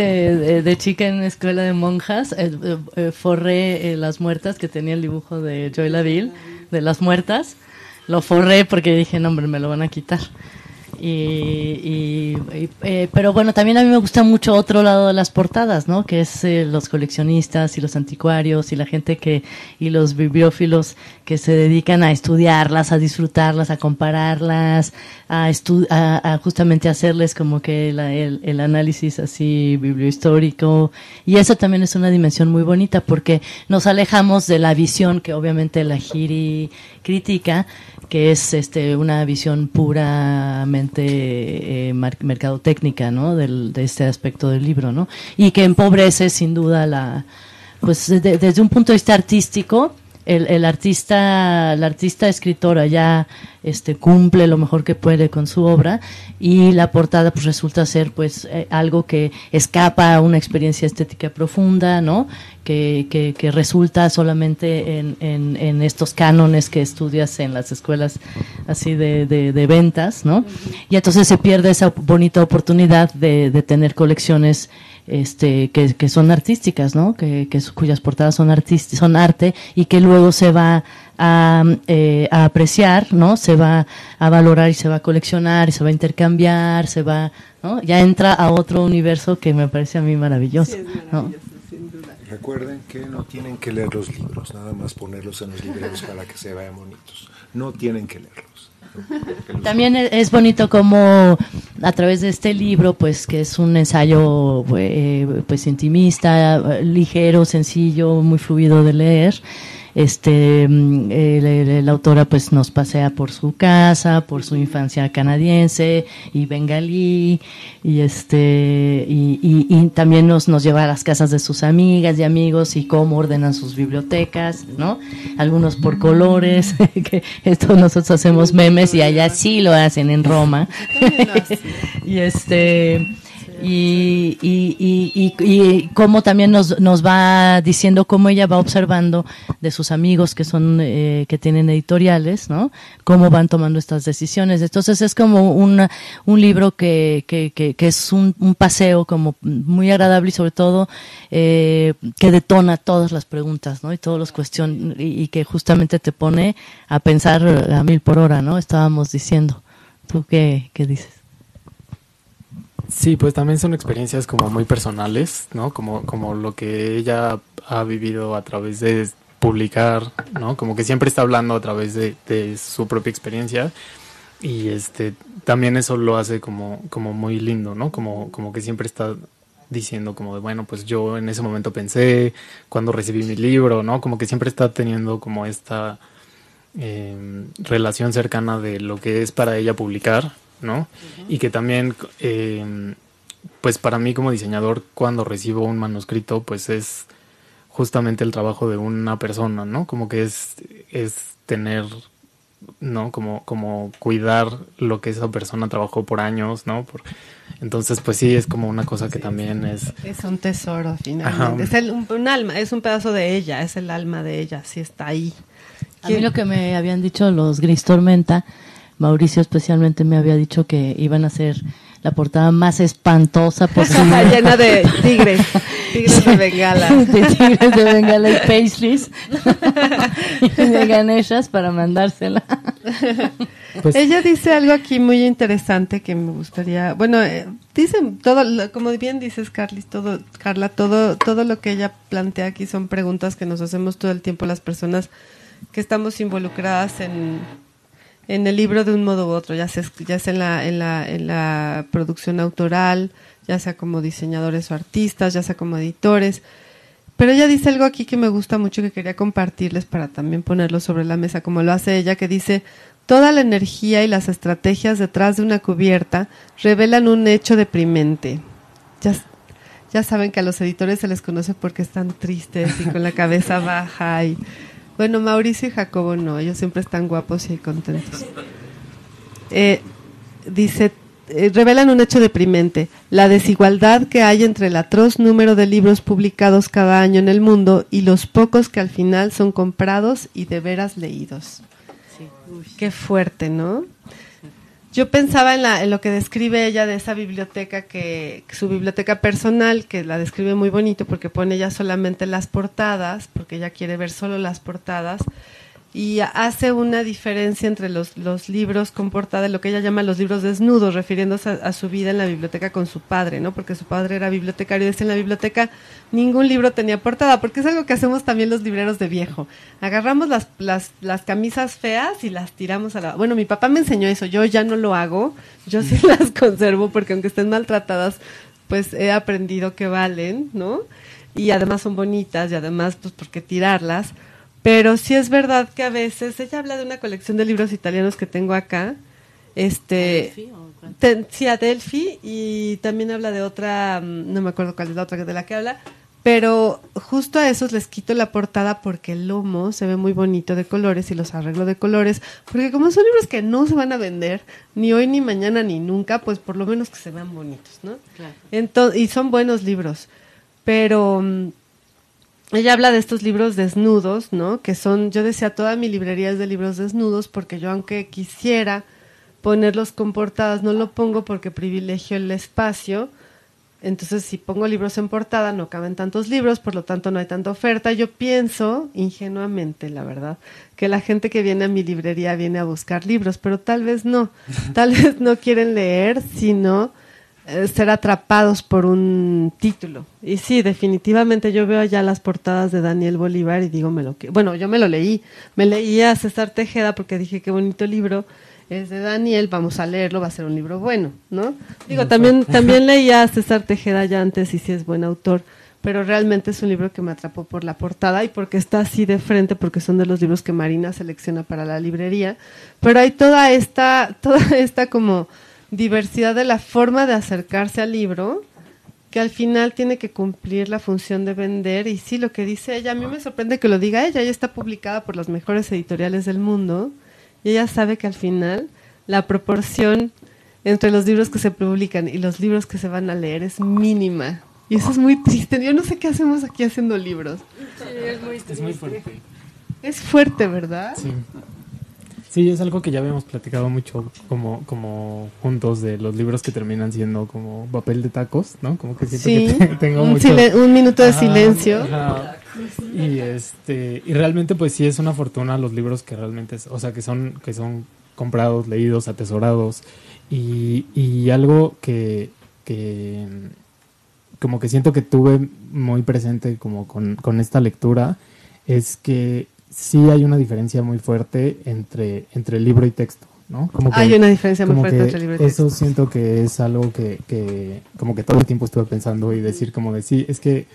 de, chica en escuela de monjas eh, eh, eh, forré Las Muertas, que tenía el dibujo de Joy Laville, de Las Muertas. Lo forré porque dije, no, hombre, me lo van a quitar. Y, eh, pero bueno, también a mí me gusta mucho otro lado de las portadas, ¿no? Que es eh, los coleccionistas y los anticuarios y la gente que y los bibliófilos que se dedican a estudiarlas, a disfrutarlas, a compararlas, a, a, justamente hacerles como que el, el, análisis así bibliohistórico. Y eso también es una dimensión muy bonita porque nos alejamos de la visión que obviamente la Giri critica, que es este una visión puramente eh, mercadotécnica, ¿no? Del, de este aspecto del libro, ¿no? Y que empobrece sin duda la, pues desde un punto de vista artístico, el, el artista, la artista escritora ya este, cumple lo mejor que puede con su obra y la portada pues resulta ser pues eh, algo que escapa a una experiencia estética profunda, ¿no? Que, que, que resulta solamente en, en, en, estos cánones que estudias en las escuelas así de, de, de ventas, ¿no? Y entonces se pierde esa bonita oportunidad de, de tener colecciones este, que, que son artísticas, ¿no? Que, que cuyas portadas son son arte y que luego se va a, eh, a, apreciar, ¿no? Se va a valorar y se va a coleccionar y se va a intercambiar, se va, ¿no? Ya entra a otro universo que me parece a mí maravilloso. Recuerden que no tienen que leer los libros, nada más ponerlos en los libros para que se vean bonitos. No tienen que leerlos. También es bonito como a través de este libro, pues que es un ensayo eh, pues intimista, ligero, sencillo, muy fluido de leer, este mm, la autora pues nos pasea por su casa, por su infancia canadiense y bengalí y este y, y- y también nos nos lleva a las casas de sus amigas y amigos y cómo ordenan sus bibliotecas, ¿no? Algunos por colores, que esto nosotros hacemos memes y allá sí lo hacen en Roma. y este y, y, y, y, cómo también nos, nos va diciendo cómo ella va observando de sus amigos que son eh, que tienen editoriales, ¿no? Cómo van tomando estas decisiones. Entonces es como una, un libro que, que, que, que es un, un paseo como muy agradable y sobre todo eh, que detona todas las preguntas, ¿no? Y todos los cuestiones y que justamente te pone a pensar a mil por hora, ¿no? Estábamos diciendo. ¿Tú qué, qué dices? Sí, pues también son experiencias como muy personales, ¿no? Como, como lo que ella ha vivido a través de publicar, ¿no? Como que siempre está hablando a través de, de su propia experiencia y este también eso lo hace como, como muy lindo, ¿no? Como, como que siempre está diciendo como de, bueno, pues yo en ese momento pensé cuando recibí mi libro, ¿no? Como que siempre está teniendo como esta eh, relación cercana de lo que es para ella publicar, ¿no? Y que también, eh, pues para mí como diseñador, cuando recibo un manuscrito, pues es justamente el trabajo de una persona, ¿no? Como que es, es tener, ¿no? Como, como cuidar lo que esa persona trabajó por años, ¿no? Por, entonces, pues sí, es como una cosa que también es... Es un tesoro, finalmente. Ajá. Es el- un, un alma, es un pedazo de ella, es el alma de ella, sí está ahí. A mí lo que me habían dicho los Gris Tormenta, Mauricio especialmente me había dicho que iban a hacer la portada más espantosa posible. Llena de tigres, tigres de bengala. de tigres de Bengala y paisleys y de ganeshas para mandársela. Pues, Ella dice algo aquí muy interesante que me gustaría, bueno, eh, dicen todo, lo- como bien dices, Carlis, todo, Carla, todo, todo lo que ella plantea aquí son preguntas que nos hacemos todo el tiempo las personas que estamos involucradas en, en el libro de un modo u otro, ya sea, ya sea en, la, en, la, en la producción autoral, ya sea como diseñadores o artistas, ya sea como editores. Pero ella dice algo aquí que me gusta mucho y que quería compartirles para también ponerlo sobre la mesa, como lo hace ella, que dice, toda la energía y las estrategias detrás de una cubierta revelan un hecho deprimente. Ya, ya saben que a los editores se les conoce porque están tristes y con la cabeza baja. Y, bueno, Mauricio y Jacobo no, ellos siempre están guapos y contentos. Eh, dice, eh, revelan un hecho deprimente, la desigualdad que hay entre el atroz número de libros publicados cada año en el mundo y los pocos que al final son comprados y de veras leídos. Qué fuerte, ¿no? Yo pensaba en, la, en lo que describe ella de esa biblioteca, que, su biblioteca personal, que la describe muy bonito porque pone ella solamente las portadas, porque ella quiere ver solo las portadas, y hace una diferencia entre los, los libros con portada, lo que ella llama los libros desnudos, refiriéndose a, a su vida en la biblioteca con su padre, ¿no? Porque su padre era bibliotecario y dice en la biblioteca ningún libro tenía portada, porque es algo que hacemos también los libreros de viejo. Agarramos las, las, las camisas feas y las tiramos a la... Bueno, mi papá me enseñó eso, yo ya no lo hago, yo sí las conservo porque aunque estén maltratadas, pues he aprendido que valen, ¿no? Y además son bonitas y además, pues, ¿por qué tirarlas? Pero sí es verdad que a veces, ella habla de una colección de libros italianos que tengo acá, este, ten- sí, Adelphi, y también habla de otra, mm, no me acuerdo cuál es la otra de la que habla, pero justo a esos les quito la portada porque el lomo se ve muy bonito de colores y los arreglo de colores, porque como son libros que no se van a vender ni hoy ni mañana ni nunca, pues por lo menos que se vean bonitos, ¿no? Entonces, y son buenos libros, pero mm, ella habla de estos libros desnudos, ¿no? Que son, yo decía, toda mi librería es de libros desnudos porque yo aunque quisiera ponerlos con portadas, no lo pongo porque privilegio el espacio. Entonces, si pongo libros en portada, no caben tantos libros, por lo tanto no hay tanta oferta. Yo pienso, ingenuamente, la verdad, que la gente que viene a mi librería viene a buscar libros, pero tal vez no. Tal vez no quieren leer, sino ser atrapados por un título. Y sí, definitivamente yo veo ya las portadas de Daniel Bolívar y digo, me lo que bueno, yo me lo leí, me leí a César Tejeda porque dije qué bonito libro es de Daniel, vamos a leerlo, va a ser un libro bueno, ¿no? Digo, también también leía a César Tejeda ya antes y sí es buen autor, pero realmente es un libro que me atrapó por la portada y porque está así de frente, porque son de los libros que Marina selecciona para la librería. Pero hay toda esta, toda esta como diversidad de la forma de acercarse al libro que al final tiene que cumplir la función de vender y sí lo que dice ella, a mí me sorprende que lo diga ella, ella está publicada por las mejores editoriales del mundo y ella sabe que al final la proporción entre los libros que se publican y los libros que se van a leer es mínima. Y eso es muy triste. Yo no sé qué hacemos aquí haciendo libros. Es muy fuerte. Es fuerte, ¿verdad? Sí. Sí, es algo que ya habíamos platicado mucho como, como juntos de los libros que terminan siendo como papel de tacos, ¿no? Como que siento Sí, que te- tengo un, mucho... un minuto de Ajá, silencio. ajá. Y este y realmente pues sí es una fortuna los libros que realmente es- o sea que son que son comprados, leídos, atesorados y, y algo que, que como que siento que tuve muy presente como con, con esta lectura es que sí hay una diferencia muy fuerte entre entre libro y texto, ¿no? Como que- Hay una diferencia muy fuerte entre libro y eso texto. siento que es algo que, que como que todo el tiempo estuve pensando y decir como de sí, es que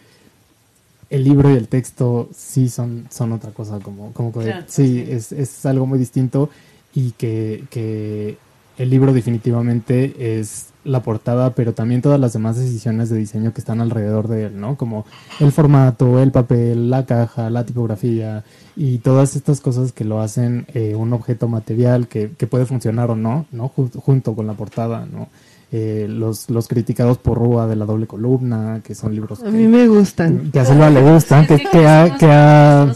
el libro y el texto sí son, son otra cosa, como, como que Claro, sí, Es, es algo muy distinto y que, que el libro definitivamente es la portada, pero también todas las demás decisiones de diseño que están alrededor de él, ¿no? Como el formato, el papel, la caja, la tipografía y todas estas cosas que lo hacen eh, un objeto material que, que puede funcionar o no, ¿no? Ju- junto con la portada, ¿no? Eh, los, los criticados por Rúa de la doble columna, que son libros A mí me gustan. que a Silva le gustan, que, que ha, que ha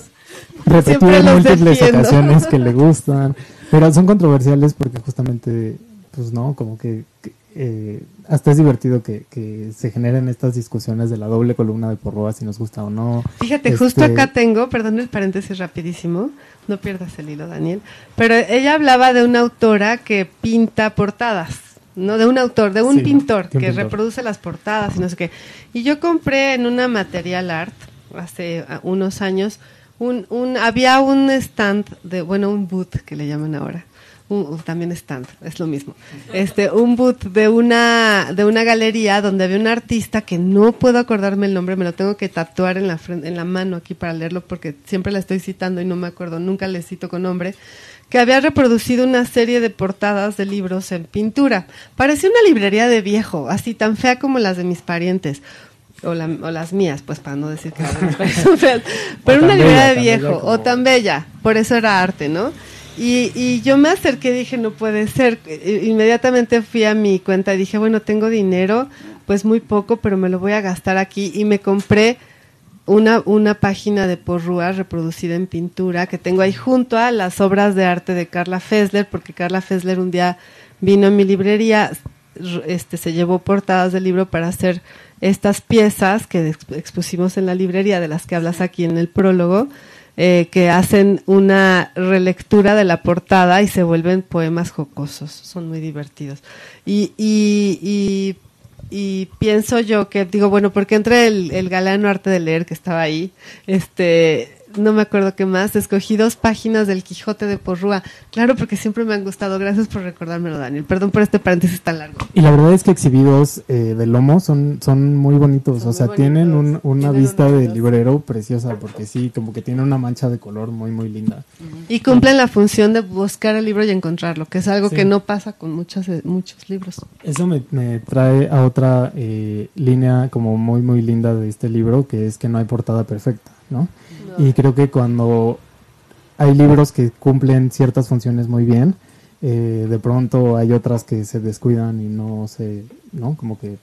repetido en múltiples defiendo. ocasiones que le gustan, pero son controversiales porque justamente, pues no, como que, que, eh, hasta es divertido que, que se generen estas discusiones de la doble columna de Porroa, si nos gusta o no. Fíjate, justo Este, acá tengo, perdón el paréntesis rapidísimo, no pierdas el hilo, Daniel, pero ella hablaba de una autora que pinta portadas, no de un autor, de un Sí, pintor que pintor. reproduce las portadas y no sé qué. Y yo compré en una material art hace unos años un, un había un stand de, bueno, un booth que le llaman ahora. Un- también stand, es lo mismo. Este, un booth de una de una galería donde había un artista que no puedo acordarme el nombre, me lo tengo que tatuar en la en la mano aquí para leerlo porque siempre la estoy citando y no me acuerdo, nunca le cito con nombre, que había reproducido una serie de portadas de libros en pintura. Parecía una librería de viejo, así tan fea como las de mis parientes. O, la- o las mías, pues para no decir que. Pero una librería bella, de viejo, o tan bella, por eso era arte, ¿no? Y, y yo me acerqué y dije, no puede ser. Inmediatamente fui a mi cuenta y dije, bueno, tengo dinero, pues muy poco, pero me lo voy a gastar aquí. Y me compré una, una página de Porrúa reproducida en pintura que tengo ahí junto a las obras de arte de Carla Fessler, porque Carla Fessler un día vino a mi librería, este, se llevó portadas del libro para hacer estas piezas que ex- expusimos en la librería, de las que hablas aquí en el prólogo, eh, que hacen una relectura de la portada y se vuelven poemas jocosos, son muy divertidos. Y, y, y, y pienso yo que, digo, bueno, porque entre el, el galano arte de leer que estaba ahí, este, no me acuerdo qué más, escogí dos páginas del Quijote de Porrúa. Claro, porque siempre me han gustado. Gracias por recordármelo, Daniel. Perdón por este paréntesis tan largo. Y la verdad es que exhibidos eh, de lomo son, son muy bonitos, Son o sea, tienen un- una Tienen vista de librero preciosa, porque sí, como que tiene una mancha de color muy, muy linda. Y cumplen la función de buscar el libro y encontrarlo, que es algo Sí. que no pasa con muchos, muchos libros. Eso me, me trae a otra eh, línea como muy muy linda de este libro, que es que no hay portada perfecta, ¿no? Y creo que cuando hay libros que cumplen ciertas funciones muy bien, eh, de pronto hay otras que se descuidan y no se, ¿no? Como que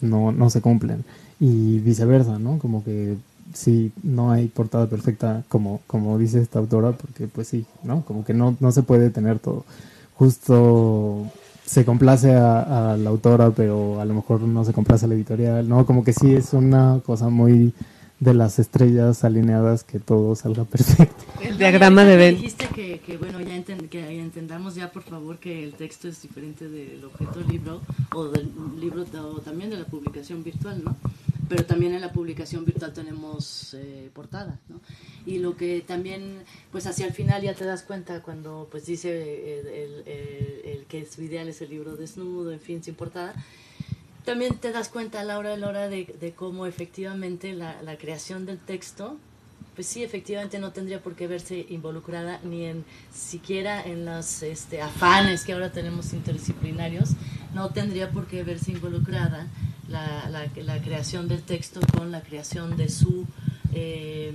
no, no se cumplen. Y viceversa, ¿no? Como que sí, no hay portada perfecta como, como dice esta autora, porque pues sí, ¿no? Como que no, no se puede tener todo. Justo se complace a, a la autora, pero a lo mejor no se complace a la editorial, ¿no? Como que sí es una cosa muy de las estrellas alineadas que todo salga perfecto. El diagrama de Ben. Dijiste que, que, bueno, ya, enten- que entendamos ya, por favor, que el texto es diferente del objeto libro o del libro o también de la publicación virtual, ¿no? Pero también en la publicación virtual tenemos eh, portada, ¿no? Y lo que también, pues hacia el final ya te das cuenta cuando pues dice el, el- el- el que su ideal es el libro desnudo, en fin, sin portada, también te das cuenta a la hora de hora de, cómo efectivamente la, creación del texto, pues sí, efectivamente no tendría por qué verse involucrada ni en siquiera en los este, afanes que ahora tenemos interdisciplinarios, no tendría por qué verse involucrada la, la, la creación del texto con la creación de su, eh,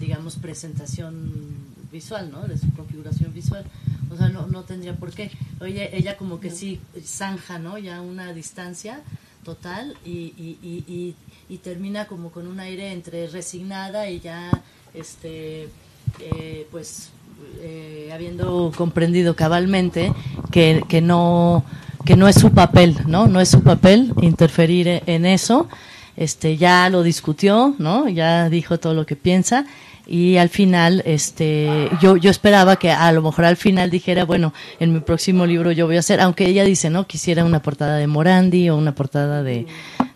digamos, presentación visual, ¿no? De su configuración visual. O sea, no, no tendría por qué. Oye, ella como que sí zanja, ¿no? Ya una distancia total y, y, y, y, termina como con un aire entre resignada y ya, este, eh, pues, eh, habiendo comprendido cabalmente que, que no que no es su papel, ¿no? No es su papel interferir en eso. Este ya lo discutió, ¿no? Ya dijo todo lo que piensa y al final este yo yo esperaba que a lo mejor al final dijera bueno en mi próximo libro yo voy a hacer aunque ella dice no quisiera una portada de Morandi o una portada de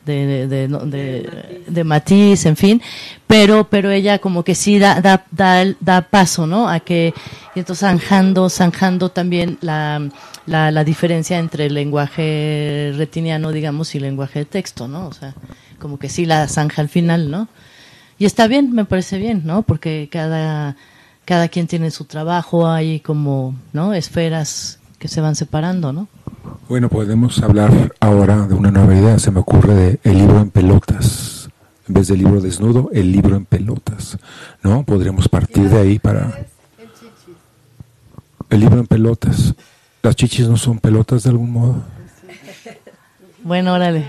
de, de, de, de, Matiz, en fin, pero, pero ella como que sí da, da, da, da paso, ¿no? A que, y entonces zanjando, zanjando también la, la, la diferencia entre el lenguaje retiniano, digamos, y el lenguaje de texto, ¿no? O sea, como que sí la zanja al final, ¿no? Y está bien, me parece bien, ¿no? Porque cada, cada quien tiene su trabajo, hay como, ¿no? Esferas que se van separando, ¿no? Bueno, podemos hablar ahora de una nueva idea, se me ocurre de el libro en pelotas. En vez del libro desnudo, el libro en pelotas, ¿no? Podríamos partir de ahí para... El libro en pelotas. ¿Las chichis no son pelotas de algún modo? Bueno, órale.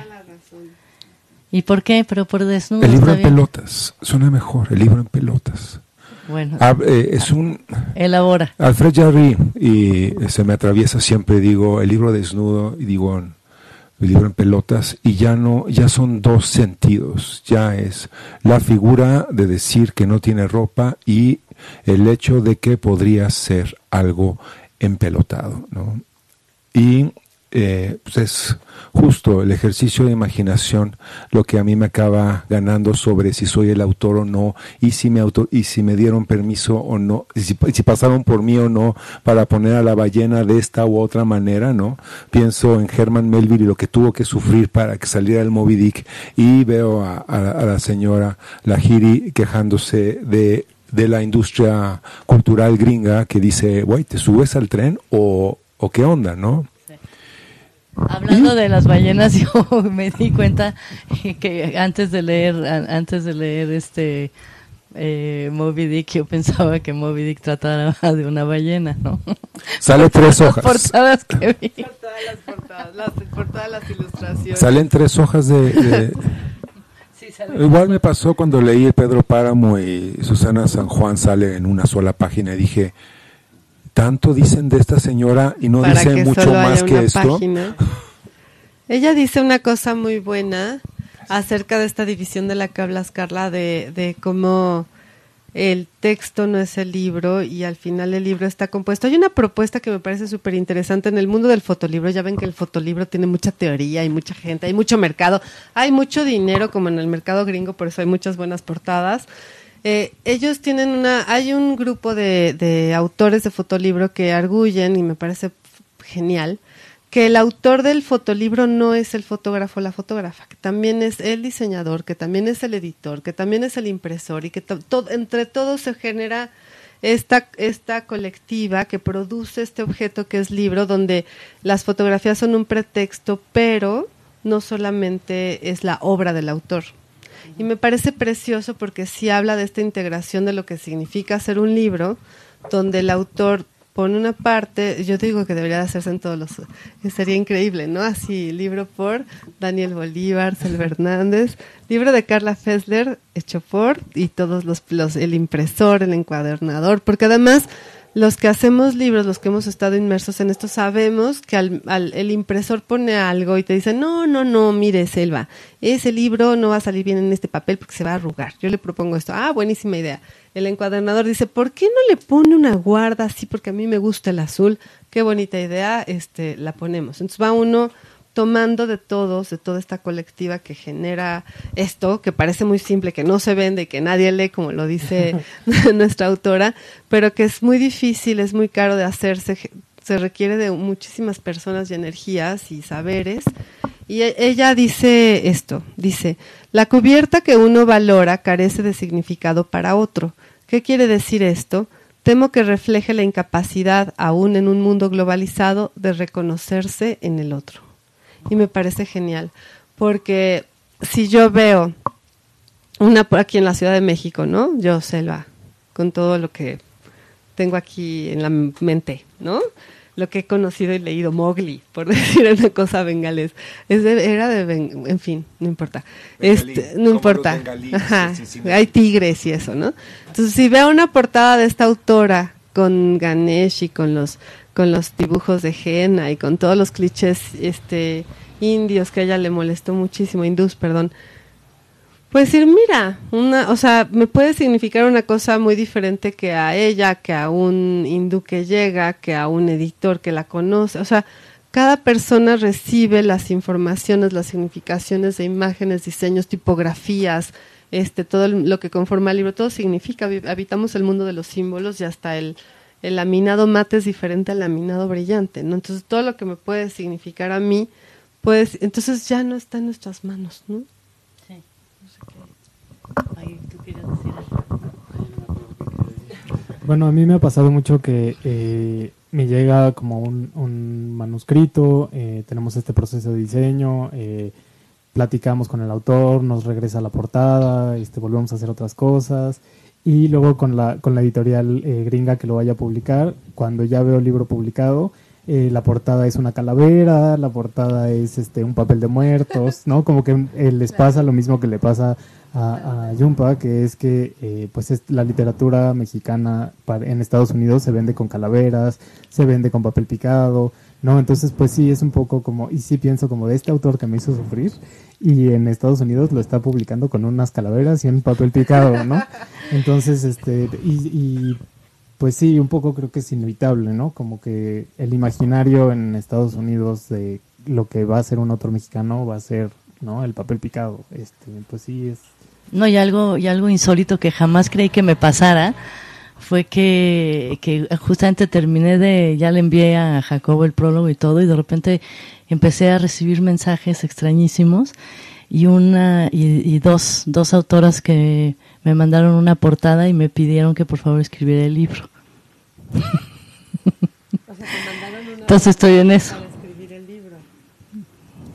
¿Y por qué? Pero por desnudo. El libro en pelotas. Suena mejor, el libro en pelotas. Bueno. Ah, eh, es un. Elabora. Alfred Jarry, y se me atraviesa siempre, digo, el libro desnudo, y digo, el libro en pelotas, y ya no, ya son dos sentidos. Ya es la figura de decir que no tiene ropa y el hecho de que podría ser algo empelotado, ¿no? Y eh, pues es justo el ejercicio de imaginación lo que a mí me acaba ganando sobre si soy el autor o no y si me auto, y si me dieron permiso o no y si, si, pasaron por mí o no para poner a la ballena de esta u otra manera no pienso en Herman Melville y lo que tuvo que sufrir para que saliera el Moby Dick y veo a, a, a la señora Lahiri quejándose de de la industria cultural gringa que dice, güey, ¿te subes al tren o, o qué onda, no? Hablando de las ballenas, yo me di cuenta que antes de leer, antes de leer este eh, Moby Dick, yo pensaba que Moby Dick trataba de una ballena, ¿no? Sale tres hojas. Las portadas que vi. Por todas las portadas, las, por todas las ilustraciones. Salen tres hojas de... de... Sí. Igual me pasó cuando leí Pedro Páramo y Susana San Juan sale en una sola página y dije, tanto dicen de esta señora y no Para dicen mucho más que esto. página. Ella dice una cosa muy buena acerca de esta división de la que hablas, Carla, de, de cómo el texto no es el libro y al final el libro está compuesto. Hay una propuesta que me parece súper interesante en el mundo del fotolibro. Ya ven que el fotolibro tiene mucha teoría, hay mucha gente, hay mucho mercado, hay mucho dinero como en el mercado gringo, por eso hay muchas buenas portadas. Eh, ellos tienen una, hay un grupo de, de autores de fotolibro que arguyen, y me parece genial, que el autor del fotolibro no es el fotógrafo o la fotógrafa, que también es el diseñador, que también es el editor, que también es el impresor y que entre todos se genera esta, esta colectiva que produce este objeto que es libro, donde las fotografías son un pretexto, pero no solamente es la obra del autor. Y me parece precioso porque sí habla de esta integración de lo que significa hacer un libro, donde el autor pone una parte, yo digo que debería de hacerse en todos los, sería increíble, ¿no? Así, libro por Daniel Bolívar, Selva Hernández, libro de Carla Fessler, hecho por, y todos los, los, el impresor, el encuadernador, porque además los que hacemos libros, los que hemos estado inmersos en esto, sabemos que al, al, el impresor pone algo y te dice, no, no, no, mire, Selva, ese libro no va a salir bien en este papel porque se va a arrugar. Yo le propongo esto. Ah, buenísima idea. El encuadernador dice, ¿por qué no le pone una guarda así? Porque a mí me gusta el azul. Qué bonita idea, este, la ponemos. Entonces va uno tomando de todos, de toda esta colectiva que genera esto, que parece muy simple, que no se vende y que nadie lee, como lo dice nuestra autora, pero que es muy difícil, es muy caro de hacerse, se requiere de muchísimas personas y energías y saberes, Y e- ella dice esto, dice, la cubierta que uno valora carece de significado para otro. ¿Qué quiere decir esto? Temo que refleje la incapacidad, aún en un mundo globalizado, de reconocerse en el otro. Y me parece genial, porque si yo veo una por aquí en la Ciudad de México, ¿no? Yo, Selva, con todo lo que tengo aquí en la mente, ¿no? Lo que he conocido y leído, Mowgli, por decir una cosa bengalés. Es de- era de, ben- en fin, no importa. Bengalí, Este, no importa. Ajá, sí, sí, sí. hay tigres y eso, ¿no? Entonces, si veo una portada de esta autora con Ganesh y con los con los dibujos de henna y con todos los clichés este indios que a ella le molestó muchísimo, hindús, perdón. Pues decir, mira, una, o sea, me puede significar una cosa muy diferente que a ella, que a un hindú que llega, que a un editor que la conoce. O sea, cada persona recibe las informaciones, las significaciones de imágenes, diseños, tipografías, este, todo lo que conforma el libro, todo significa, habitamos el mundo de los símbolos y hasta el, el laminado mate es diferente al laminado brillante, ¿no? Entonces todo lo que me puede significar a mí, pues, entonces ya no está en nuestras manos, ¿no? Bueno, a mí me ha pasado mucho que eh, me llega como un, un manuscrito, eh, tenemos este proceso de diseño, eh, platicamos con el autor, nos regresa la portada, este, volvemos a hacer otras cosas y luego con la, con la editorial eh, gringa que lo vaya a publicar, cuando ya veo el libro publicado, eh, la portada es una calavera, la portada es este un papel de muertos, ¿no? Como que eh, les pasa lo mismo que le pasa a, a Yumpa, que es que eh, pues es la literatura mexicana para- en Estados Unidos se vende con calaveras, se vende con papel picado, ¿no? Entonces pues sí es un poco como, y sí pienso como de este autor que me hizo sufrir y en Estados Unidos lo está publicando con unas calaveras y en papel picado, ¿no? Entonces, este, y, y pues sí, un poco creo que es inevitable, ¿no? Como que el imaginario en Estados Unidos de lo que va a ser un autor mexicano va a ser, ¿no? El papel picado. Este, pues sí es No, y algo, y algo insólito que jamás creí que me pasara fue que, que justamente terminé de, ya le envié a Jacobo el prólogo y todo, y de repente empecé a recibir mensajes extrañísimos y una, y, y dos, dos autoras que me mandaron una portada y me pidieron que por favor escribiera el libro. Entonces estoy en eso. Para escribir el libro.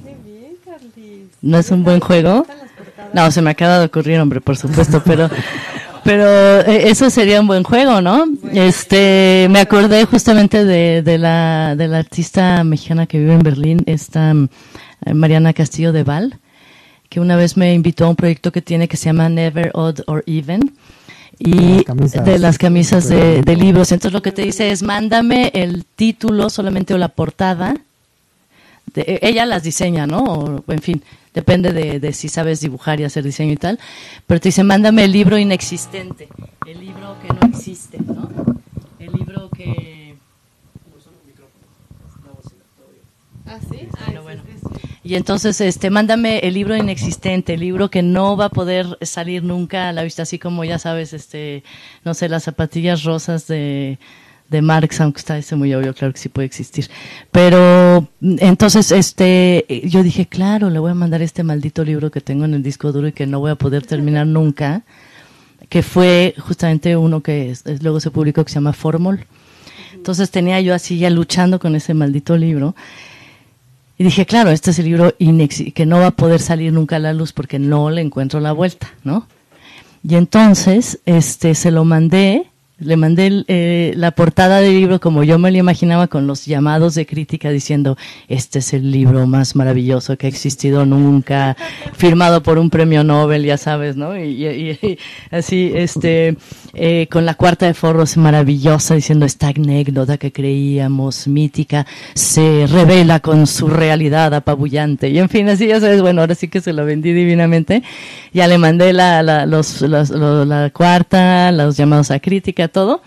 Qué bien, Carlis. ¿No es un buen juego? No, se me acaba de ocurrir, hombre, por supuesto, pero pero eh, eso sería un buen juego, ¿no? Este, me acordé justamente de, de la de la artista mexicana que vive en Berlín, esta eh, Mariana Castillo de Val, que una vez me invitó a un proyecto que tiene que se llama Never Odd or Even y camisas. de las camisas de, de libros. Entonces lo que te dice es mándame el título solamente o la portada de- ella las diseña, ¿no? O, en fin, depende de, de si sabes dibujar y hacer diseño y tal. Pero te dice, mándame el libro inexistente, el libro que no existe, ¿no? El libro que... ¿Ah, sí? Bueno, bueno. Y entonces, este, mándame el libro inexistente, el libro que no va a poder salir nunca a la vista, así como ya sabes, este, no sé, las zapatillas rosas de, de Marx, aunque está ese muy obvio, claro que sí puede existir. Pero, mm, entonces, este, yo dije, claro, le voy a mandar este maldito libro que tengo en el disco duro y que no voy a poder terminar nunca, que fue justamente uno que es- luego se publicó que se llama Formol. Entonces tenía yo así ya luchando con ese maldito libro. Y dije, claro, este es el libro que no va a poder salir nunca a la luz porque no le encuentro la vuelta, ¿no? Y entonces, este, se lo mandé, le mandé eh, la portada del libro como yo me lo imaginaba con los llamados de crítica diciendo, este es el libro más maravilloso que ha existido nunca, firmado por un premio Nobel, ya sabes, ¿no? Y, así, este, eh, con la cuarta de forros maravillosa diciendo esta anécdota que creíamos mítica se revela con su realidad apabullante. Y en fin, así ya sabes, bueno, ahora sí que se lo vendí divinamente. Ya le mandé la, la, los, los- lo- la cuarta, los llamados a crítica, todo.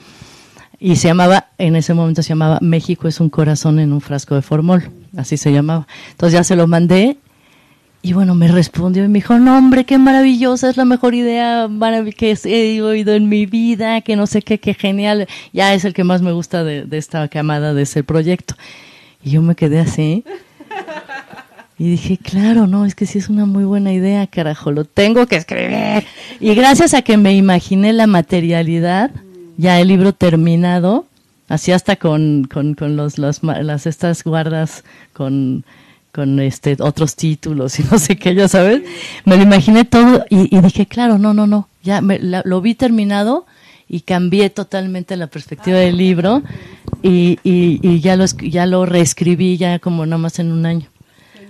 Y se llamaba, en ese momento se llamaba México es un corazón en un frasco de formol. Así se llamaba. Entonces ya se lo mandé. Y bueno, me respondió y me dijo, no hombre, qué maravillosa, es la mejor idea que he oído en mi vida, que no sé qué, qué genial. Ya es el que más me gusta de, de esta camada de ese proyecto. Y yo me quedé así. Y dije, claro, no, es que sí es una muy buena idea, carajo, lo tengo que escribir. Y gracias a que me imaginé la materialidad, ya el libro terminado, así hasta con, con, con los, las, estas guardas con, con este otros títulos y no sé qué, ya sabes, me lo imaginé todo y, dije, claro, no, no, no, ya me, la, lo vi terminado y cambié totalmente la perspectiva del libro y, y, y ya lo ya lo reescribí ya como nomás en un año.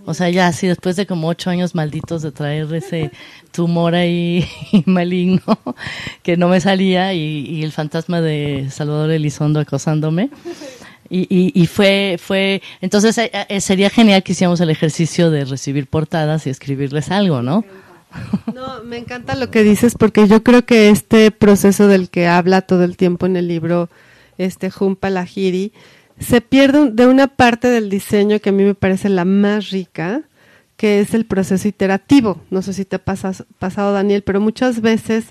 O sea, ya así después de como ocho años malditos de traer ese tumor ahí maligno que no me salía y, el fantasma de Salvador Elizondo acosándome. Y, y, y, fue, fue, entonces eh, eh, sería genial que hiciéramos el ejercicio de recibir portadas y escribirles algo, ¿no? No, me encanta lo que dices porque yo creo que este proceso del que habla todo el tiempo en el libro, este Jumpa Lahiri, se pierde de una parte del diseño que a mí me parece la más rica, que es el proceso iterativo. No sé si te ha pasado, Daniel, pero muchas veces,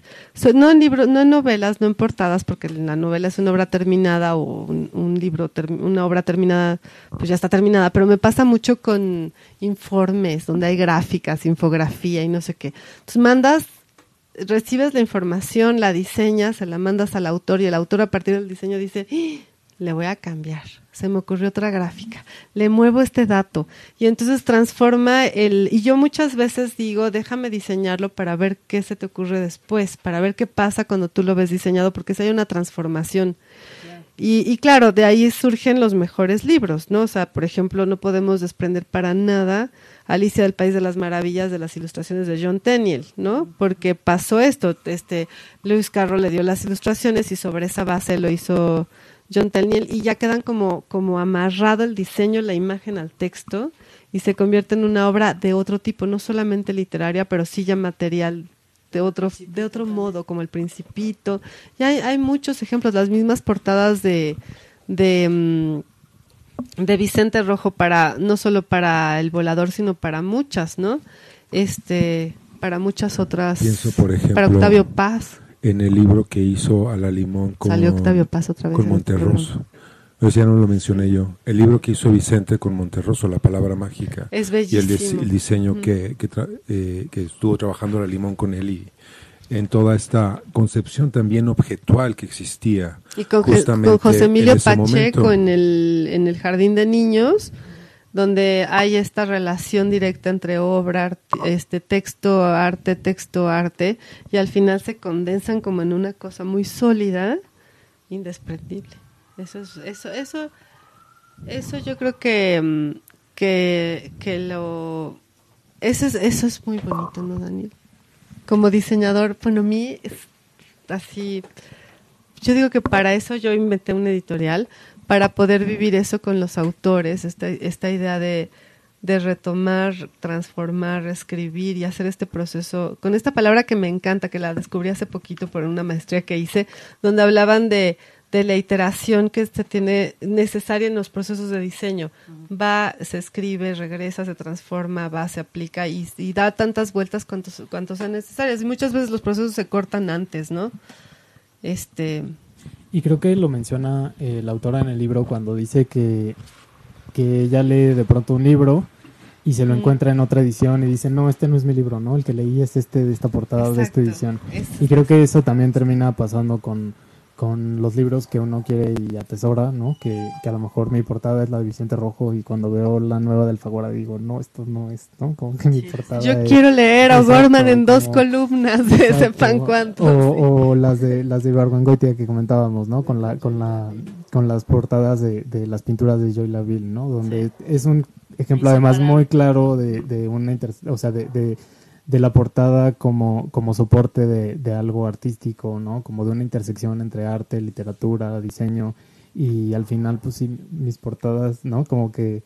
no en libros, no en novelas, no en portadas, porque la novela es una obra terminada o un, un libro, una obra terminada, pues ya está terminada, pero me pasa mucho con informes, donde hay gráficas, infografía y no sé qué. Entonces mandas recibes la información, la diseñas, se la mandas al autor y el autor a partir del diseño dice, ¡Ah! Le voy a cambiar, se me ocurrió otra gráfica, le muevo este dato y entonces transforma el, y yo muchas veces digo, déjame diseñarlo para ver qué se te ocurre después, para ver qué pasa cuando tú lo ves diseñado, porque si hay una transformación. Y, y, claro, de ahí surgen los mejores libros, ¿no? O sea, por ejemplo, no podemos desprender para nada Alicia del País de las Maravillas de las ilustraciones de John Tenniel, ¿no? Porque pasó esto, este, Lewis Carroll le dio las ilustraciones y sobre esa base lo hizo John Tenniel y ya quedan como, como amarrado el diseño, la imagen al texto y se convierte en una obra de otro tipo, no solamente literaria, pero sí ya material de otro, de otro modo, como el Principito. Y hay, hay muchos ejemplos, las mismas portadas de, de, mm, de Vicente Rojo para, no solo para el volador, sino para muchas, ¿no? Este, para muchas otras. Pienso, por ejemplo, para Octavio Paz en el libro que hizo a la limón con, Salió Octavio Paz otra vez con Monterroso. Eso ya no lo mencioné yo. El libro que hizo Vicente con Monterroso, La Palabra Mágica. Es bellísimo. Y el, el diseño mm. que, que, eh, que, estuvo trabajando la limón con él y en toda esta concepción también objetual que existía. Y con, con José Emilio Pacheco en el, en el Jardín de Niños donde hay esta relación directa entre obra, este texto, arte, texto, arte, y al final se condensan como en una cosa muy sólida, indespreciable. Eso es, eso, eso, eso yo creo que, mm, que, que lo eso es, eso es muy bonito, ¿no, Daniel? Como diseñador, bueno, a mí así, yo digo que para eso yo inventé un editorial, para poder vivir eso con los autores, esta, esta idea de, de retomar, transformar, escribir y hacer este proceso con esta palabra que me encanta, que la descubrí hace poquito por una maestría que hice, donde hablaban de, de la iteración que se tiene necesaria en los procesos de diseño. Va, se escribe, regresa, se transforma, va, se aplica y, y da tantas vueltas cuantos, cuantos sean necesarias. Y muchas veces los procesos se cortan antes, ¿no? Este, y creo que lo menciona eh, la autora en el libro cuando dice que, que ella lee de pronto un libro y se lo encuentra en otra edición y dice, no, este no es mi libro, ¿no? El que leí es este de esta portada Exacto. de esta edición. y creo que eso también termina pasando con, con los libros que uno quiere y atesora, ¿no? Que, que, a lo mejor mi portada es la de Vicente Rojo y cuando veo la nueva del Fagora digo, no, esto no es, ¿no? Como que mi portada Yo es, quiero leer a Gorman en dos como, columnas de exacto, sepan cuánto. O, sí. o, las de las de Barguengoitia que comentábamos, ¿no? Con la con la con las portadas de, de las pinturas de Joy Laville, ¿no? Donde sí. es un ejemplo además muy claro de, de una inter, o sea, de, de de la portada como, como soporte de, de, algo artístico, ¿no? Como de una intersección entre arte, literatura, diseño y al final pues sí, mis portadas, ¿no? Como que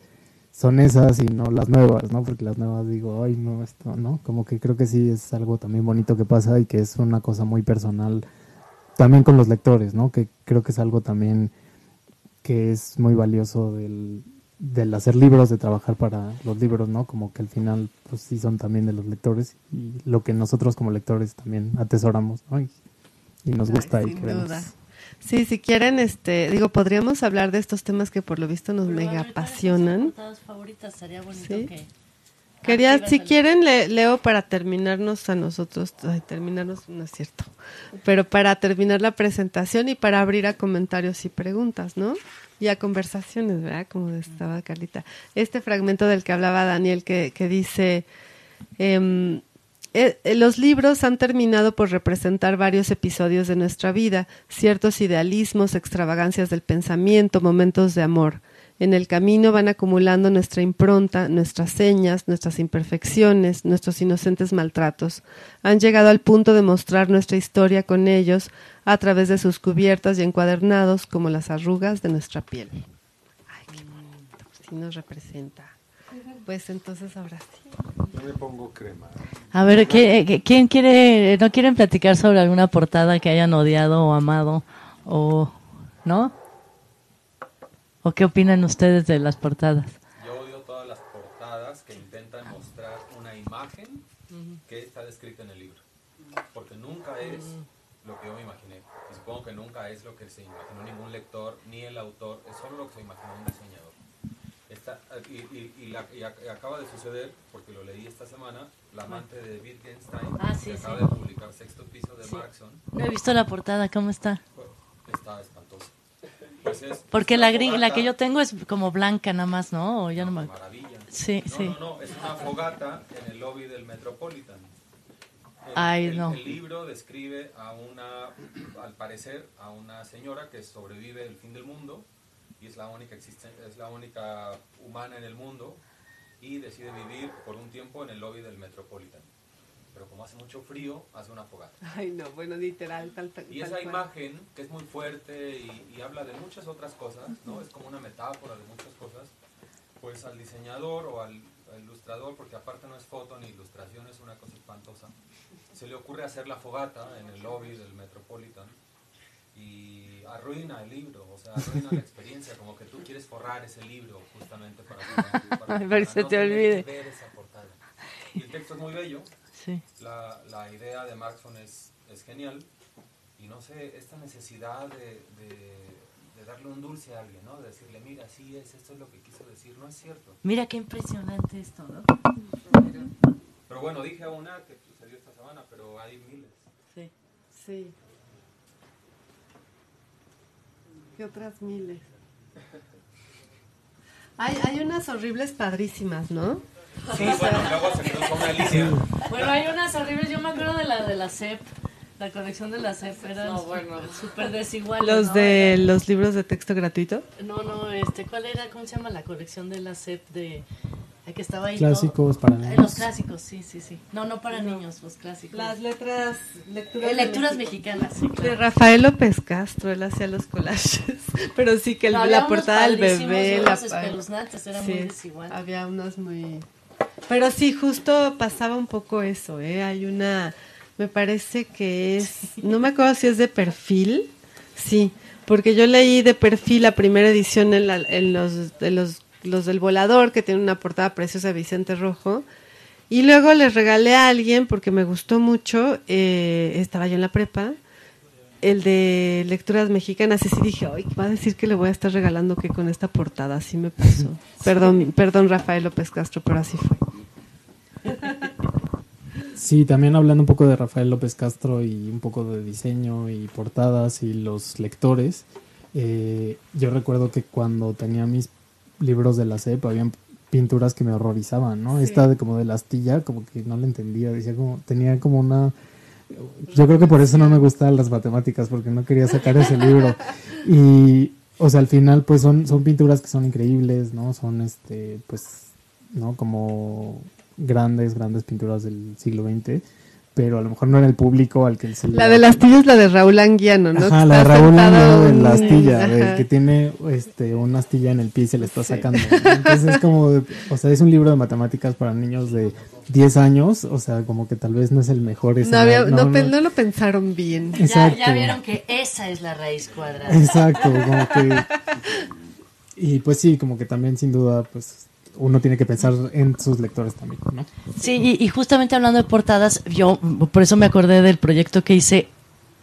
son esas y no las nuevas, ¿no? Porque las nuevas digo, ay, no, esto, ¿no? Como que creo que sí es algo también bonito que pasa y que es una cosa muy personal también con los lectores, ¿no? Que creo que es algo también que es muy valioso del, del hacer libros, de trabajar para los libros, ¿no? Como que al final, pues sí son también de los lectores y lo que nosotros como lectores también atesoramos, ¿no? Y, y nos gusta Ay, y queremos. Duda. Sí, si quieren, este, digo, podríamos hablar de estos temas que por lo visto nos mega apasionan. favoritas, sería bonito ¿Sí? que Quería, si quieren, le- leo para terminarnos a nosotros, ay, terminarnos no es cierto, pero para terminar la presentación y para abrir a comentarios y preguntas, ¿no? Y a conversaciones, ¿verdad? Como estaba Carlita. Este fragmento del que hablaba Daniel, que, que dice, em, eh, eh, los libros han terminado por representar varios episodios de nuestra vida, ciertos idealismos, extravagancias del pensamiento, momentos de amor. En el camino van acumulando nuestra impronta, nuestras señas, nuestras imperfecciones, nuestros inocentes maltratos. Han llegado al punto de mostrar nuestra historia con ellos a través de sus cubiertas y encuadernados como las arrugas de nuestra piel. Ay, qué bonito, sí nos representa. Pues entonces ahora sí. Yo me pongo crema. A ver, ¿qué- qué- ¿quién quiere, no quieren platicar sobre alguna portada que hayan odiado o amado? O, ¿no? ¿O qué opinan ustedes de las portadas? Yo odio todas las portadas que intentan mostrar una imagen que está descrita en el libro. Porque nunca es lo que yo me imaginé. Y supongo que nunca es lo que se imaginó ningún lector, ni el autor, es solo lo que se imaginó un diseñador. Y, y- y la- y ac- y acaba de suceder, porque lo leí esta semana, La amante de Wittgenstein, Ah, sí, que sí. acaba de publicar Sexto Piso de Sí. Markson, No he visto la portada, ¿cómo está? Porque es la, una gri- la que yo tengo es como blanca nada más, ¿no? O ya no me... Maravilla. Sí, no, sí. No, no, es una fogata en el lobby del Metropolitan. El, Ay, el- no. el libro describe a una, al parecer, a una señora que sobrevive el fin del mundo y es la única existen- es la única humana en el mundo y decide vivir por un tiempo en el lobby del Metropolitan. Pero como hace mucho frío, hace una fogata. Ay, no, bueno, literal, tal, tal, Y esa imagen, que es muy fuerte y, y habla de muchas otras cosas, ¿no? Es como una metáfora de muchas cosas, pues al diseñador o al, al ilustrador, porque aparte no es foto ni ilustración, es una cosa espantosa, se le ocurre hacer la fogata en el lobby del Metropolitan y arruina el libro, o sea, arruina la experiencia, como que tú quieres forrar ese libro justamente para, para, pero se no te olvide. ver esa portada. Y el texto es muy bello, Sí. la, la idea de Markson es, es genial y no sé, esta necesidad de, de- de darle un dulce a alguien, ¿no? De decirle, mira, sí es, esto es lo que quiso decir, no es cierto. Mira qué impresionante esto, ¿no? Pero bueno, dije una que sucedió esta semana, pero hay miles. Sí. Sí. ¿Qué otras miles? Hay, hay unas horribles padrísimas, ¿no? Sí, bueno, luego se cruzó una línea. Bueno, hay unas horribles, yo me acuerdo de la de la CEP, la colección de la CEP, eran súper desiguales. Los ¿no? de los libros de texto gratuito. No, no, este, ¿cuál era? ¿Cómo se llama la colección de la CEP de que estaba ahí? Clásicos para todo? Eh, niños. Los clásicos, sí, sí, sí. No, no para niños, los clásicos. letras, Eh, lecturas mexicanas, sí, De. Rafael López Castro, él hacía los collages. Pero sí que el- No, la portada del bebé, la era Sí, muy desigual. Había unos muy. Pero sí, justo pasaba un poco eso, ¿eh? Hay una. Me parece que es. No me acuerdo si es de perfil. Sí, porque yo leí de perfil la primera edición en, la- en los, de los, los del volador, que tiene una portada preciosa de Vicente Rojo. Y luego les regalé a alguien, porque me gustó mucho, eh, estaba yo en la prepa, el de lecturas mexicanas. Y sí dije, ay, va a decir que le voy a estar regalando que con esta portada. Así me pasó. Perdón, perdón Rafael López Castro, pero así fue. Sí, también hablando un poco de Rafael López Castro y un poco de diseño y portadas y los lectores, eh, yo recuerdo que cuando tenía mis libros de la CEP habían pinturas que me horrorizaban, ¿no? Esta de como de la astilla, como que no la entendía, decía como, tenía como una... Yo creo que por eso no me gustaban las matemáticas, porque no quería sacar ese libro. Y, o sea, al final, pues son, son pinturas que son increíbles, ¿no? Son, este, pues, ¿no? Como grandes, grandes pinturas del siglo XX, pero a lo mejor no era el público al que se le- La de la astilla es la de Raúl Anguiano, ¿no? Ajá, la está Raúl Anguiano de la astilla, del que tiene este, una astilla en el pie y se le está sacando. ¿no? Entonces es como, de- o sea, es un libro de matemáticas para niños de 10 años, o sea, como que tal vez no es el mejor No, escenario. había- no, pe- no lo pensaron bien. Ya, ya vieron que esa es la raíz cuadrada. Exacto, como que... Y pues sí, como que también sin duda, pues uno tiene que pensar en sus lectores también, ¿no? Sí, y, y justamente hablando de portadas, yo por eso me acordé del proyecto que hice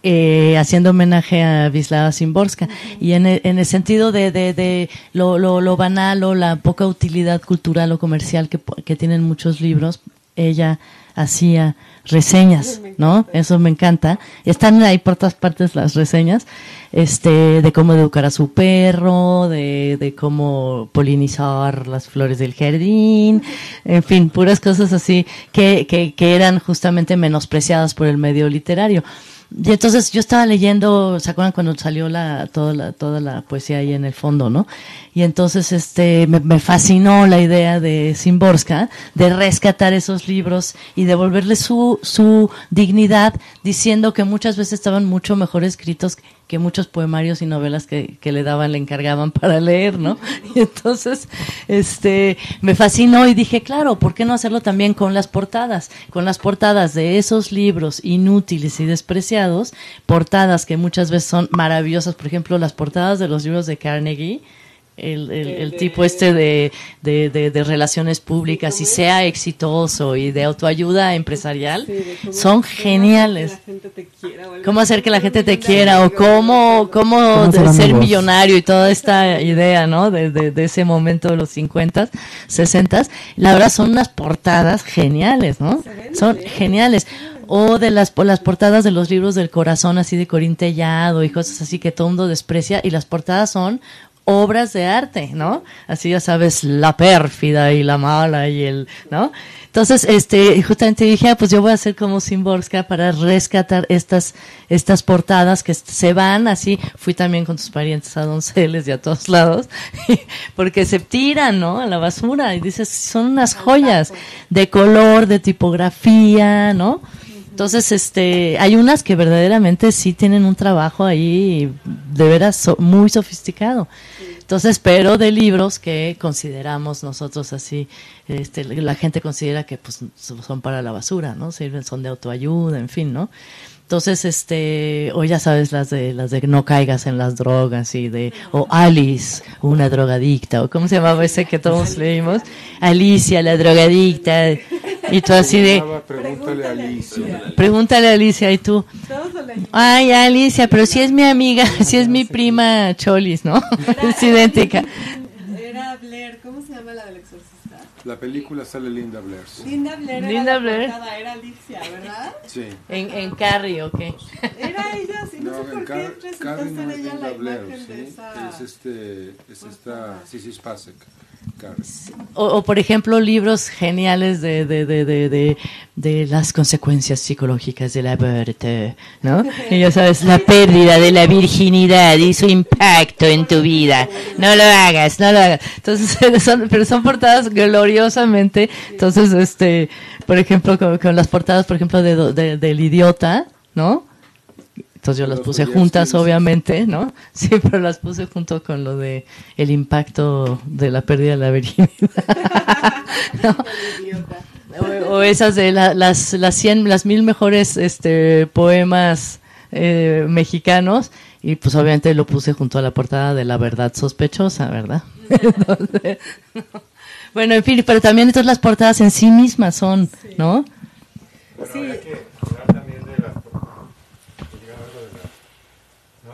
eh, haciendo homenaje a Wisława Szymborska y en el, en el sentido de, de, de lo, lo, lo banal o la poca utilidad cultural o comercial que tienen muchos libros, ella hacía reseñas, ¿no? Eso me encanta. Están ahí por todas partes las reseñas, este, de cómo educar a su perro, de, de cómo polinizar las flores del jardín, en fin, puras cosas así que, que, que eran justamente menospreciadas por el medio literario. Y entonces yo estaba leyendo, ¿se acuerdan cuando salió la, toda la, toda la poesía ahí en el fondo, no? Y entonces este, me, fascinó la idea de Simborska de rescatar esos libros y devolverle su, su dignidad diciendo que muchas veces estaban mucho mejor escritos que muchos poemarios y novelas que, le daban, le encargaban para leer, ¿no? Y entonces, este, me fascinó y dije, claro, ¿por qué no hacerlo también con las portadas? Con las portadas de esos libros inútiles y despreciados, portadas que muchas veces son maravillosas, por ejemplo, las portadas de los libros de Carnegie, el, el, el tipo este de, de, de, de relaciones públicas y sea exitoso y de autoayuda empresarial, son geniales. Cómo hacer que la gente te quiera o cómo, cómo, ¿Cómo de ser amigos? millonario y toda esta idea, ¿no? De, de, de ese momento de los 50, 60, la verdad son unas portadas geniales, ¿no? Son geniales. O de las, por las portadas de los libros del corazón, así de Corín Tellado y cosas así que todo mundo desprecia, y las portadas son obras de arte, ¿no? Así ya sabes, la pérfida y la mala y el, ¿no? Entonces, este, justamente dije, ah, pues yo voy a hacer como Simborska para rescatar estas, estas portadas que se van así. Fui también con tus parientes a Donceles y a todos lados, porque se tiran, ¿no? A la basura y dices, son unas joyas de color, de tipografía, ¿no? Entonces, este, hay unas que verdaderamente sí tienen un trabajo ahí de veras so- muy sofisticado. Entonces, pero de libros que consideramos nosotros así, este, la gente considera que pues son para la basura, ¿no? Sirven, son de autoayuda, en fin, ¿no? Entonces, este, o ya sabes las de las de no caigas en las drogas y de o Alice, una drogadicta, o cómo se llamaba ese que todos leímos, Alicia, la drogadicta, y tú así de, Pregúntale a Alicia. pregúntale a Alicia y tú, ay Alicia, pero si es mi amiga, si es mi prima Cholis, ¿no? Es idéntica. Era Blair, ¿cómo se llama la del exorcista? La película sale Linda Blair. Linda Blair. Linda era la Blair. portada, Era Alicia, ¿verdad? Sí. En, en Carrie, ok. Era ella, sí, no, sé No, por en qué Car no ser es ella la Linda Blair, imagen de ¿sí? esa... Es este, es esta, Sissy Spacek. O, o, por ejemplo, libros geniales de, de, de, de, de, de las consecuencias psicológicas del aborto, ¿no? Y ya sabes, la pérdida de la virginidad y su impacto en tu vida. No lo hagas, no lo hagas. Entonces, son, pero son portadas gloriosamente. Entonces, este, por ejemplo, con, con las portadas, por ejemplo, de, de- del idiota, ¿no? Entonces yo las puse juntas, obviamente, ¿no? Sí, pero las puse junto con lo de el impacto de la pérdida de la virginidad. ¿No? O, o esas de la- las las cien, las mil mejores este poemas eh, mexicanos y pues obviamente lo puse junto a la portada de La verdad sospechosa, ¿verdad? Entonces, no. Bueno, en fin, pero también entonces las portadas en sí mismas son, ¿no? Bueno, que hablar también de las, de diga algo de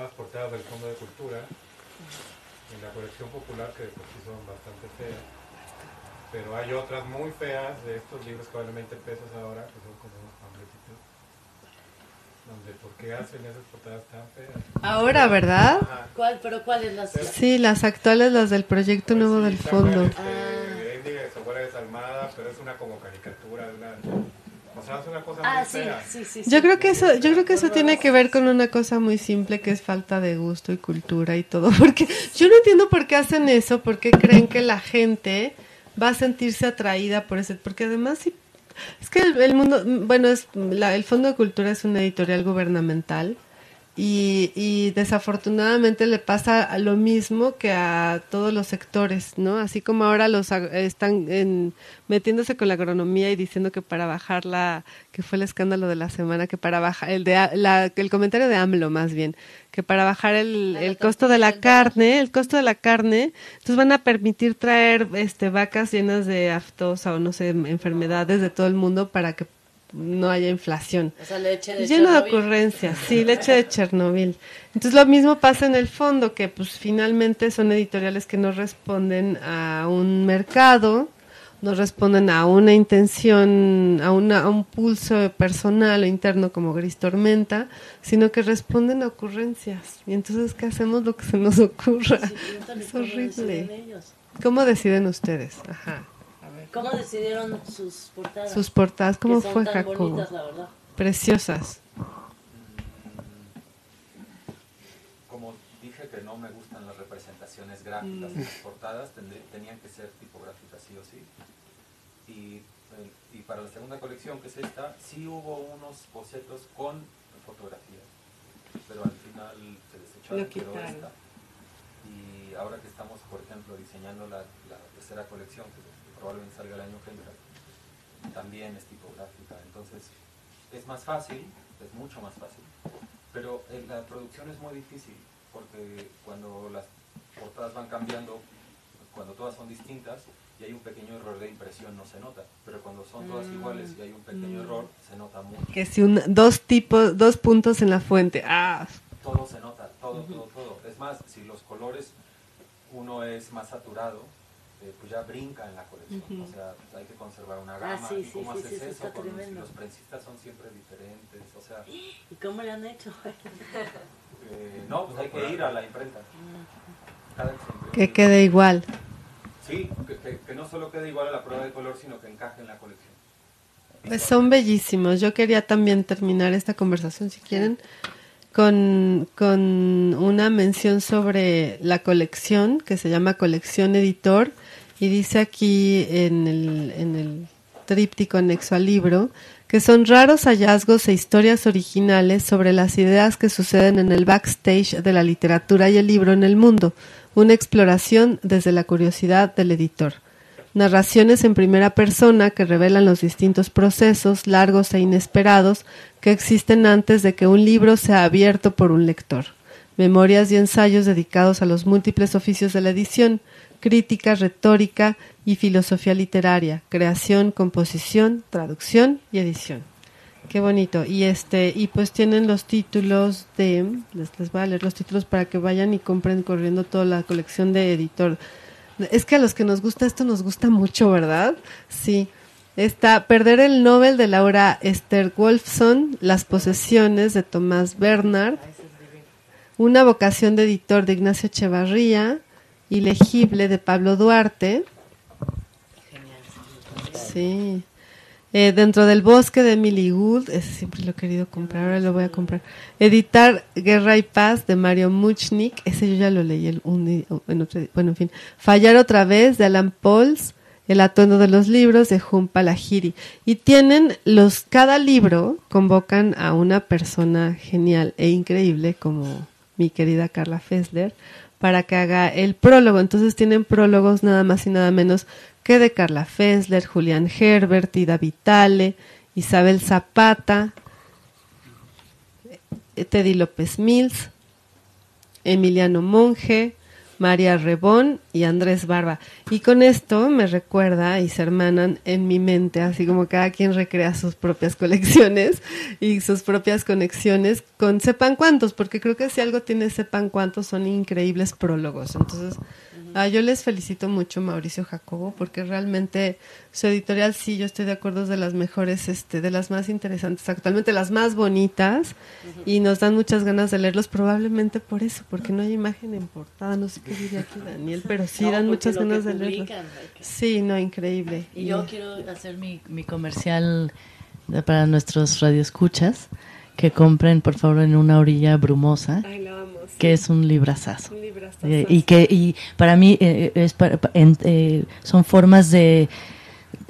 las del Fondo de Cultura en la colección popular que de por sí son bastante feas, pero hay otras muy feas de estos libros que valen 20 pesos ahora, que son como unos donde ¿por qué hacen esas portadas tan feas? Ahora, ¿verdad? ¿Cuál, pero cuáles las Sí, las actuales, las del proyecto nuevo del fondo. Este, Éndiga de Soguera desalmada, pero es una como caricatura, es una, una cosa Ah, muy sí, fea. sí, sí. Yo creo que eso, yo creo que eso tiene que ver con una cosa muy simple que es falta de gusto y cultura y todo, porque yo no entiendo por qué hacen eso, por qué creen que la gente va a sentirse atraída por ese, porque además sí, es que el, el mundo, bueno, es la- el Fondo de Cultura es una editorial gubernamental y, y desafortunadamente le pasa lo mismo que a todos los sectores, ¿no? Así como ahora los están en- metiéndose con la agronomía y diciendo que para bajar la, que fue el escándalo de la semana, que para bajar, el de la- el comentario de AMLO más bien, que para bajar el, el costo de la carne, el costo de la carne, entonces van a permitir traer este vacas llenas de aftosa o no sé, enfermedades de todo el mundo para que no haya inflación. O sea, leche de Lleno de Chernobyl. ocurrencias, sí, leche de Chernobyl. Entonces lo mismo pasa en el fondo, que pues finalmente son editoriales que no responden a un mercado, no responden a una intención, a, una, a un pulso personal o interno como Gris Tormenta, sino que responden a ocurrencias. Y entonces, ¿qué hacemos? Lo que se nos ocurra. Sí, Es horrible. ¿Cómo deciden ustedes? Ajá. ¿Cómo decidieron sus portadas? Sus portadas, ¿cómo Que son fue tan Jacobo? bonitas, la verdad. Preciosas. Como dije que no me gustan las representaciones gráficas en las portadas, tendrí- tenían que ser tipográficas sí o sí. Y, el- y para la segunda colección, que es esta, sí hubo unos bocetos con fotografías, pero al final se desecharon, Lo quedó quitaron. esta. Y ahora que estamos, por ejemplo, diseñando la, la tercera colección, que probablemente salga el año que entra, también es tipográfica. Entonces, es más fácil, es mucho más fácil, pero eh, la producción es muy difícil, porque cuando las portadas van cambiando, cuando todas son distintas y hay un pequeño error de impresión no se nota, pero cuando son todas iguales y hay un pequeño error se nota mucho. Que si un, dos tipos, dos puntos en la fuente. Ah, Todo se nota, todo, todo, todo. Es más, si los colores uno es más saturado, eh, pues ya brinca en la colección. O sea, pues hay que conservar una gama. Ah, sí, ¿Y sí, cómo sí, haces sí, eso eso? Con los- prensistas son siempre diferentes. O sea, ¿Y cómo le han hecho? eh, no, pues hay que ir a la imprenta. Cada que quede igual. Sí, que, que- que no solo quede igual a la prueba de color, sino que encaje en la colección. Pues son bellísimos. Yo quería también terminar esta conversación, si quieren, con, con una mención sobre la colección, que se llama Colección Editor, y dice aquí en el, tríptico anexo al libro, que son raros hallazgos e historias originales sobre las ideas que suceden en el backstage de la literatura y el libro en el mundo, una exploración desde la curiosidad del editor. Narraciones en primera persona que revelan los distintos procesos largos e inesperados que existen antes de que un libro sea abierto por un lector. Memorias y ensayos dedicados a los múltiples oficios de la edición, crítica, retórica y filosofía literaria, creación, composición, traducción y edición. Qué bonito. Y este, y pues tienen los títulos de, les, les voy a leer los títulos para que vayan y compren corriendo toda la colección de editor. Es que a los que nos gusta esto nos gusta mucho, ¿verdad? Sí. Está Perder el Nobel de Laura Esther Wolfson, Las posesiones de Tomás Bernard, Una vocación de editor de Ignacio Echevarría, Ilegible de Pablo Duarte. Sí. Eh, dentro del bosque de Emily ese siempre lo he querido comprar, ahora lo voy a comprar. Editar Guerra y Paz de Mario Muchnik, ese yo ya lo leí el, un en otro bueno, en fin. Fallar otra vez de Alan Pauls, El atuendo de los libros de Jun Palahiri. Y tienen los, cada libro convocan a una persona genial e increíble como mi querida Carla Fessler para que haga el prólogo. Entonces tienen prólogos nada más y nada menos que de Carla Fessler, Julián Herbert, Ida Vitale, Isabel Zapata, eh, Teddy López Mills, Emiliano Monge, María Rebón y Andrés Barba. Y con esto me recuerda y se hermanan en mi mente, así como cada quien recrea sus propias colecciones y sus propias conexiones con sepan cuántos, porque creo que si algo tiene sepan cuántos son increíbles prólogos. Entonces, ah, yo les felicito mucho Mauricio Jacobo, porque realmente su editorial sí, yo estoy de acuerdo, es de las mejores, este, de las más interesantes, actualmente las más bonitas, y nos dan muchas ganas de leerlos, probablemente por eso, porque no hay imagen en portada, no sé qué diría aquí Daniel, pero sí No, dan muchas ganas de leerlos. Sí, no, increíble. Y yo quiero hacer mi, mi comercial de- para nuestros radioescuchas que compren por favor en una orilla brumosa, Ay, la vamos. Que es un librazazo. Un librazazo. Eh, y que y para mí eh, es para- pa- en- eh, son formas de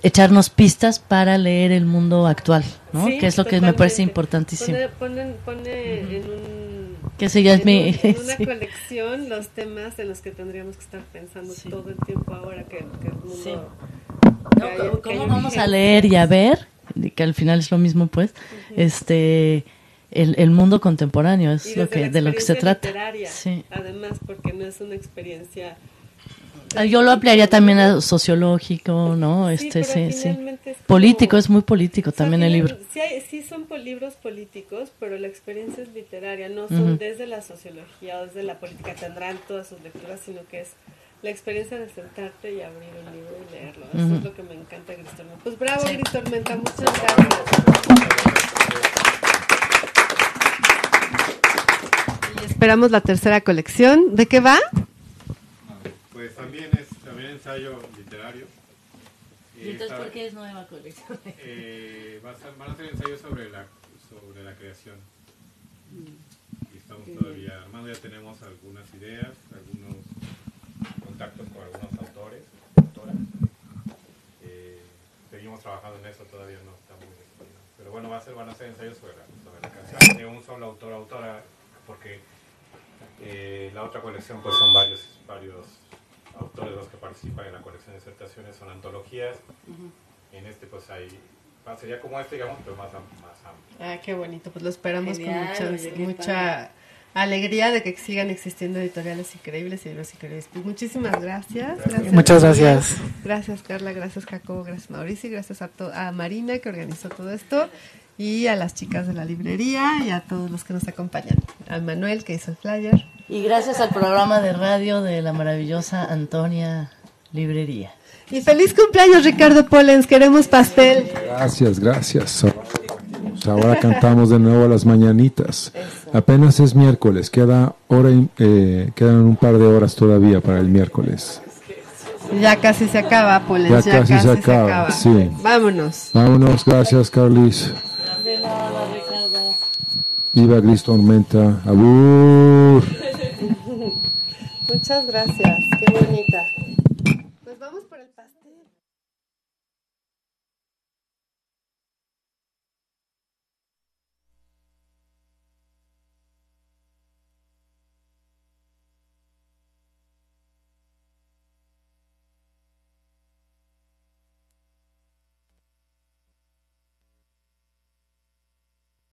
echarnos pistas para leer el mundo actual, ¿no? Sí, que es lo que me parece totalmente. importantísimo. Pone, ponen- pone en un Que ese ya es en mi- un- en una sí. colección los temas en los que tendríamos que estar pensando todo el tiempo ahora que, que el mundo Sí. que No, hay- ¿Cómo, que hay cómo vamos a urgencia. leer y a ver? y Que al final es lo mismo, pues, este, el, el mundo contemporáneo es lo que de lo que se trata. literaria, Sí. Además, porque no es una experiencia Ah, Yo lo ampliaría también a sociológico, ¿no? Este, sí, sí. como- Político, es muy político también el libro. Sí, hay- sí son libros políticos, pero la experiencia es literaria, no son desde la sociología o desde la política, tendrán todas sus lecturas, sino que es la experiencia de sentarte y abrir un libro y leerlo. Eso es lo que me encanta Gris Tormenta. Pues bravo, Sí. Gris Tormenta, muchas gracias. Y esperamos la tercera colección. ¿De qué va? Pues también es también ensayo literario. Y esta- es nueva colección? eh, van a ser ensayos sobre la, sobre la creación. Y estamos todavía armando, ya tenemos algunas ideas, algunos contactos con algunos autores, autoras. Eh, seguimos trabajando en eso, todavía no definido. Pero bueno, va a ser, van a ser ensayos sobre la, sobre la creación de un solo autor autora, porque eh, la otra colección pues son varios, varios autores los que participan en la colección de disertaciones, son antologías. En este pues hay, sería como este, digamos, pero más, am- más amplio. Ah, qué bonito. Pues lo esperamos Genial, con mucha, oye, qué mucha alegría de que sigan existiendo editoriales increíbles y libros increíbles. Pues muchísimas gracias. gracias Muchas gracias. Gracias Carla, gracias Jacobo, gracias Mauricio, y gracias a, to- a Marina que organizó todo esto y a las chicas de la librería y a todos los que nos acompañan. A Manuel que hizo el flyer. Y gracias al programa de radio de la maravillosa Antonia Librería. Y feliz cumpleaños Ricardo Polens, queremos pastel. Gracias, gracias. Ahora cantamos de nuevo las mañanitas. Apenas es miércoles, queda hora y- eh, quedan un par de horas todavía para el miércoles. Ya casi se acaba, Polens, Ya ya, casi casi, se se acaba, acaba. sí. Vámonos. Vámonos, gracias Carlis. Viva Gris Tormenta. Abur. Muchas gracias. Qué bonita. Nos vamos por el